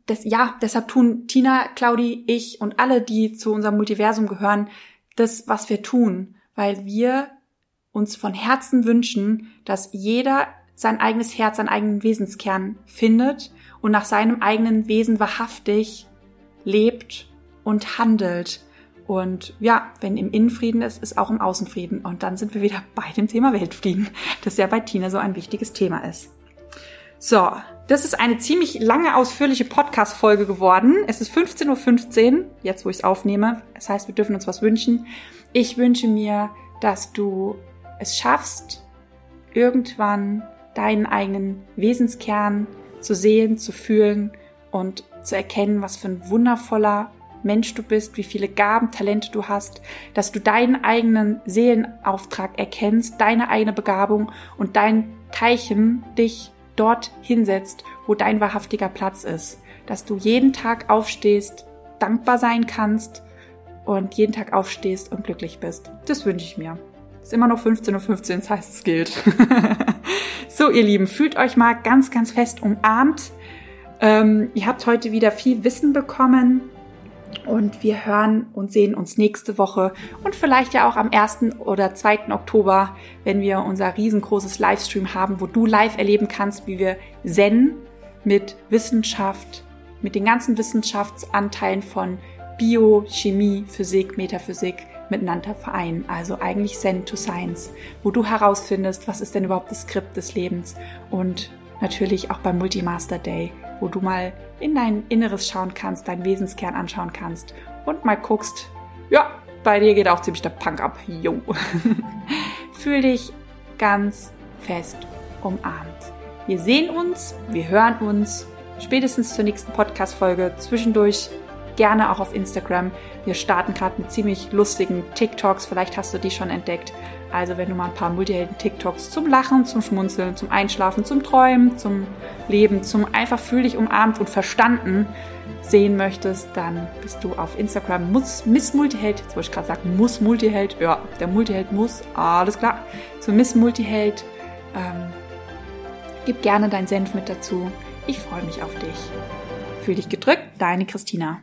das, ja, deshalb tun Tina, Claudi, ich und alle, die zu unserem Multiversum gehören, das, was wir tun, weil wir uns von Herzen wünschen, dass jeder sein eigenes Herz, seinen eigenen Wesenskern findet und nach seinem eigenen Wesen wahrhaftig lebt und handelt. Und ja, wenn im Innenfrieden ist, ist auch im Außenfrieden. Und dann sind wir wieder bei dem Thema Weltfrieden, das ja bei Tina so ein wichtiges Thema ist. So, das ist eine ziemlich lange, ausführliche Podcast-Folge geworden. Es ist 15.15 Uhr, jetzt wo ich es aufnehme. Das heißt, wir dürfen uns was wünschen. Ich wünsche mir, dass du es schaffst, irgendwann deinen eigenen Wesenskern zu sehen, zu fühlen und zu erkennen, was für ein wundervoller Mensch du bist, wie viele Gaben, Talente du hast, dass du deinen eigenen Seelenauftrag erkennst, deine eigene Begabung und dein Teilchen dich dort hinsetzt, wo dein wahrhaftiger Platz ist. Dass du jeden Tag aufstehst, dankbar sein kannst und jeden Tag aufstehst und glücklich bist. Das wünsche ich mir. Ist immer noch 15.15 Uhr, 15, das heißt, es gilt. so, ihr Lieben, fühlt euch mal ganz, ganz fest umarmt. Ähm, ihr habt heute wieder viel Wissen bekommen Und wir hören und sehen uns nächste Woche und vielleicht ja auch am 1. oder 2. Oktober, wenn wir unser riesengroßes Livestream haben, wo du live erleben kannst, wie wir Zen mit Wissenschaft, mit den ganzen Wissenschaftsanteilen von Bio, Chemie, Physik, Metaphysik miteinander vereinen. Also eigentlich Zen to Science, wo du herausfindest, was ist denn überhaupt das Skript des Lebens und natürlich auch beim Multimaster Day, wo du mal in dein Inneres schauen kannst, deinen Wesenskern anschauen kannst und mal guckst, ja, bei dir geht auch ziemlich der Punk ab. Jo. Fühl dich ganz fest umarmt. Wir sehen uns, wir hören uns spätestens zur nächsten Podcast-Folge. Zwischendurch gerne auch auf Instagram. Wir starten gerade mit ziemlich lustigen TikToks. Vielleicht hast du die schon entdeckt. Also wenn du mal ein paar Multihelden-TikToks zum Lachen, zum Schmunzeln, zum Einschlafen, zum Träumen, zum Leben, zum einfach fühl dich umarmt und verstanden sehen möchtest, dann bist du auf Instagram muss, Miss Multiheld. Jetzt wollte ich gerade sagen, muss Multiheld. Ja, der Multiheld muss. Alles klar. So Miss Multiheld. Ähm, gib gerne deinen Senf mit dazu. Ich freue mich auf dich. Fühl dich gedrückt, deine Christina.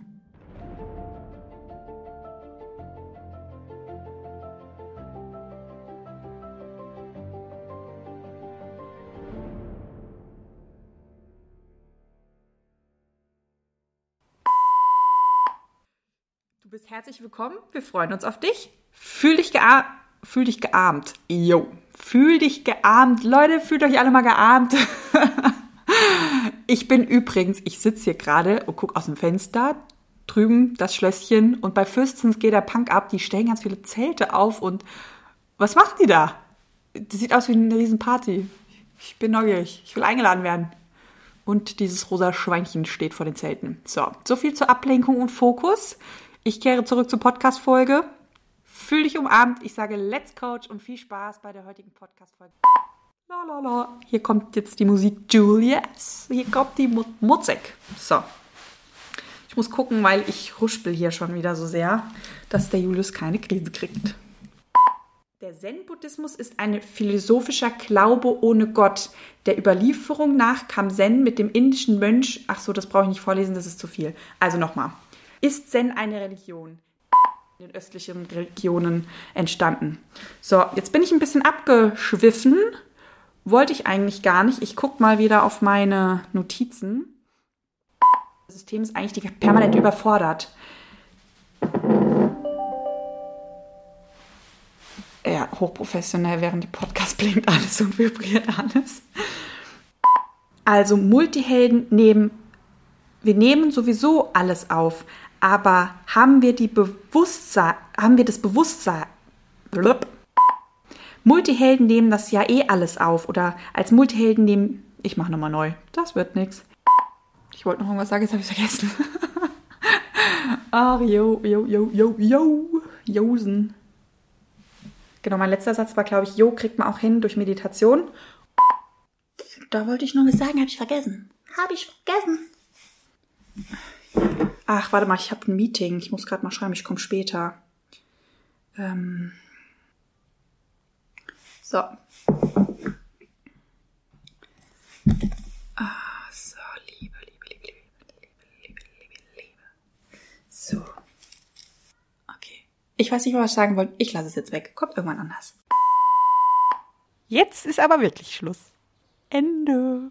Bist herzlich willkommen. Wir freuen uns auf dich. Fühl dich gearmt. Fühl dich gearmt. Yo. Fühl dich gearmt. Leute, fühlt euch alle mal gearmt. ich bin übrigens, ich sitze hier gerade und gucke aus dem Fenster. Drüben das Schlösschen. Und bei Fürstens geht der Punk ab. Die stellen ganz viele Zelte auf. Und was machen die da? Das sieht aus wie eine Riesenparty. Ich bin neugierig. Ich will eingeladen werden. Und dieses rosa Schweinchen steht vor den Zelten. So, so viel zur Ablenkung und Fokus. Ich kehre zurück zur Podcast-Folge. Fühl dich umarmt. Ich sage Let's Coach und viel Spaß bei der heutigen Podcast-Folge. La, la, la. Hier kommt jetzt die Musik Julius. Hier kommt die Mu Musik. So. Ich muss gucken, weil ich ruspel hier schon wieder so sehr, dass der Julius keine Krise kriegt. Der Zen-Buddhismus ist ein philosophischer Glaube ohne Gott. Der Überlieferung nach kam Zen mit dem indischen Mönch. Ach so, das brauche ich nicht vorlesen, das ist zu viel. Also nochmal. Ist Zen eine Religion? In den östlichen Religionen entstanden. So, jetzt bin ich ein bisschen abgeschwiffen. Wollte ich eigentlich gar nicht. Ich gucke mal wieder auf meine Notizen. Das System ist eigentlich permanent überfordert. Ja, hochprofessionell, während die Podcast blinkt alles und vibriert alles. Also Multihelden nehmen, wir nehmen sowieso alles auf, aber haben wir die Bewusstsein, haben wir das Bewusstsein, blub, Multihelden nehmen das ja eh alles auf oder als Multihelden nehmen, ich mache nochmal neu, das wird nix. Ich wollte noch irgendwas sagen, jetzt habe ich vergessen. Ach, yo, yo, yo, yo, yo, Josen. Genau, mein letzter Satz war, glaube ich, Jo kriegt man auch hin durch Meditation. Da wollte ich noch was sagen, habe ich vergessen. Habe ich vergessen. Ach, warte mal, ich habe ein Meeting. Ich muss gerade mal schreiben, ich komme später. Ähm so. Ah, so, Liebe, Liebe, Liebe, Liebe, Liebe, Liebe, Liebe. So. Okay. Ich weiß nicht, was ich sagen wollte. Ich lasse es jetzt weg. Kommt irgendwann anders. Jetzt ist aber wirklich Schluss. Ende.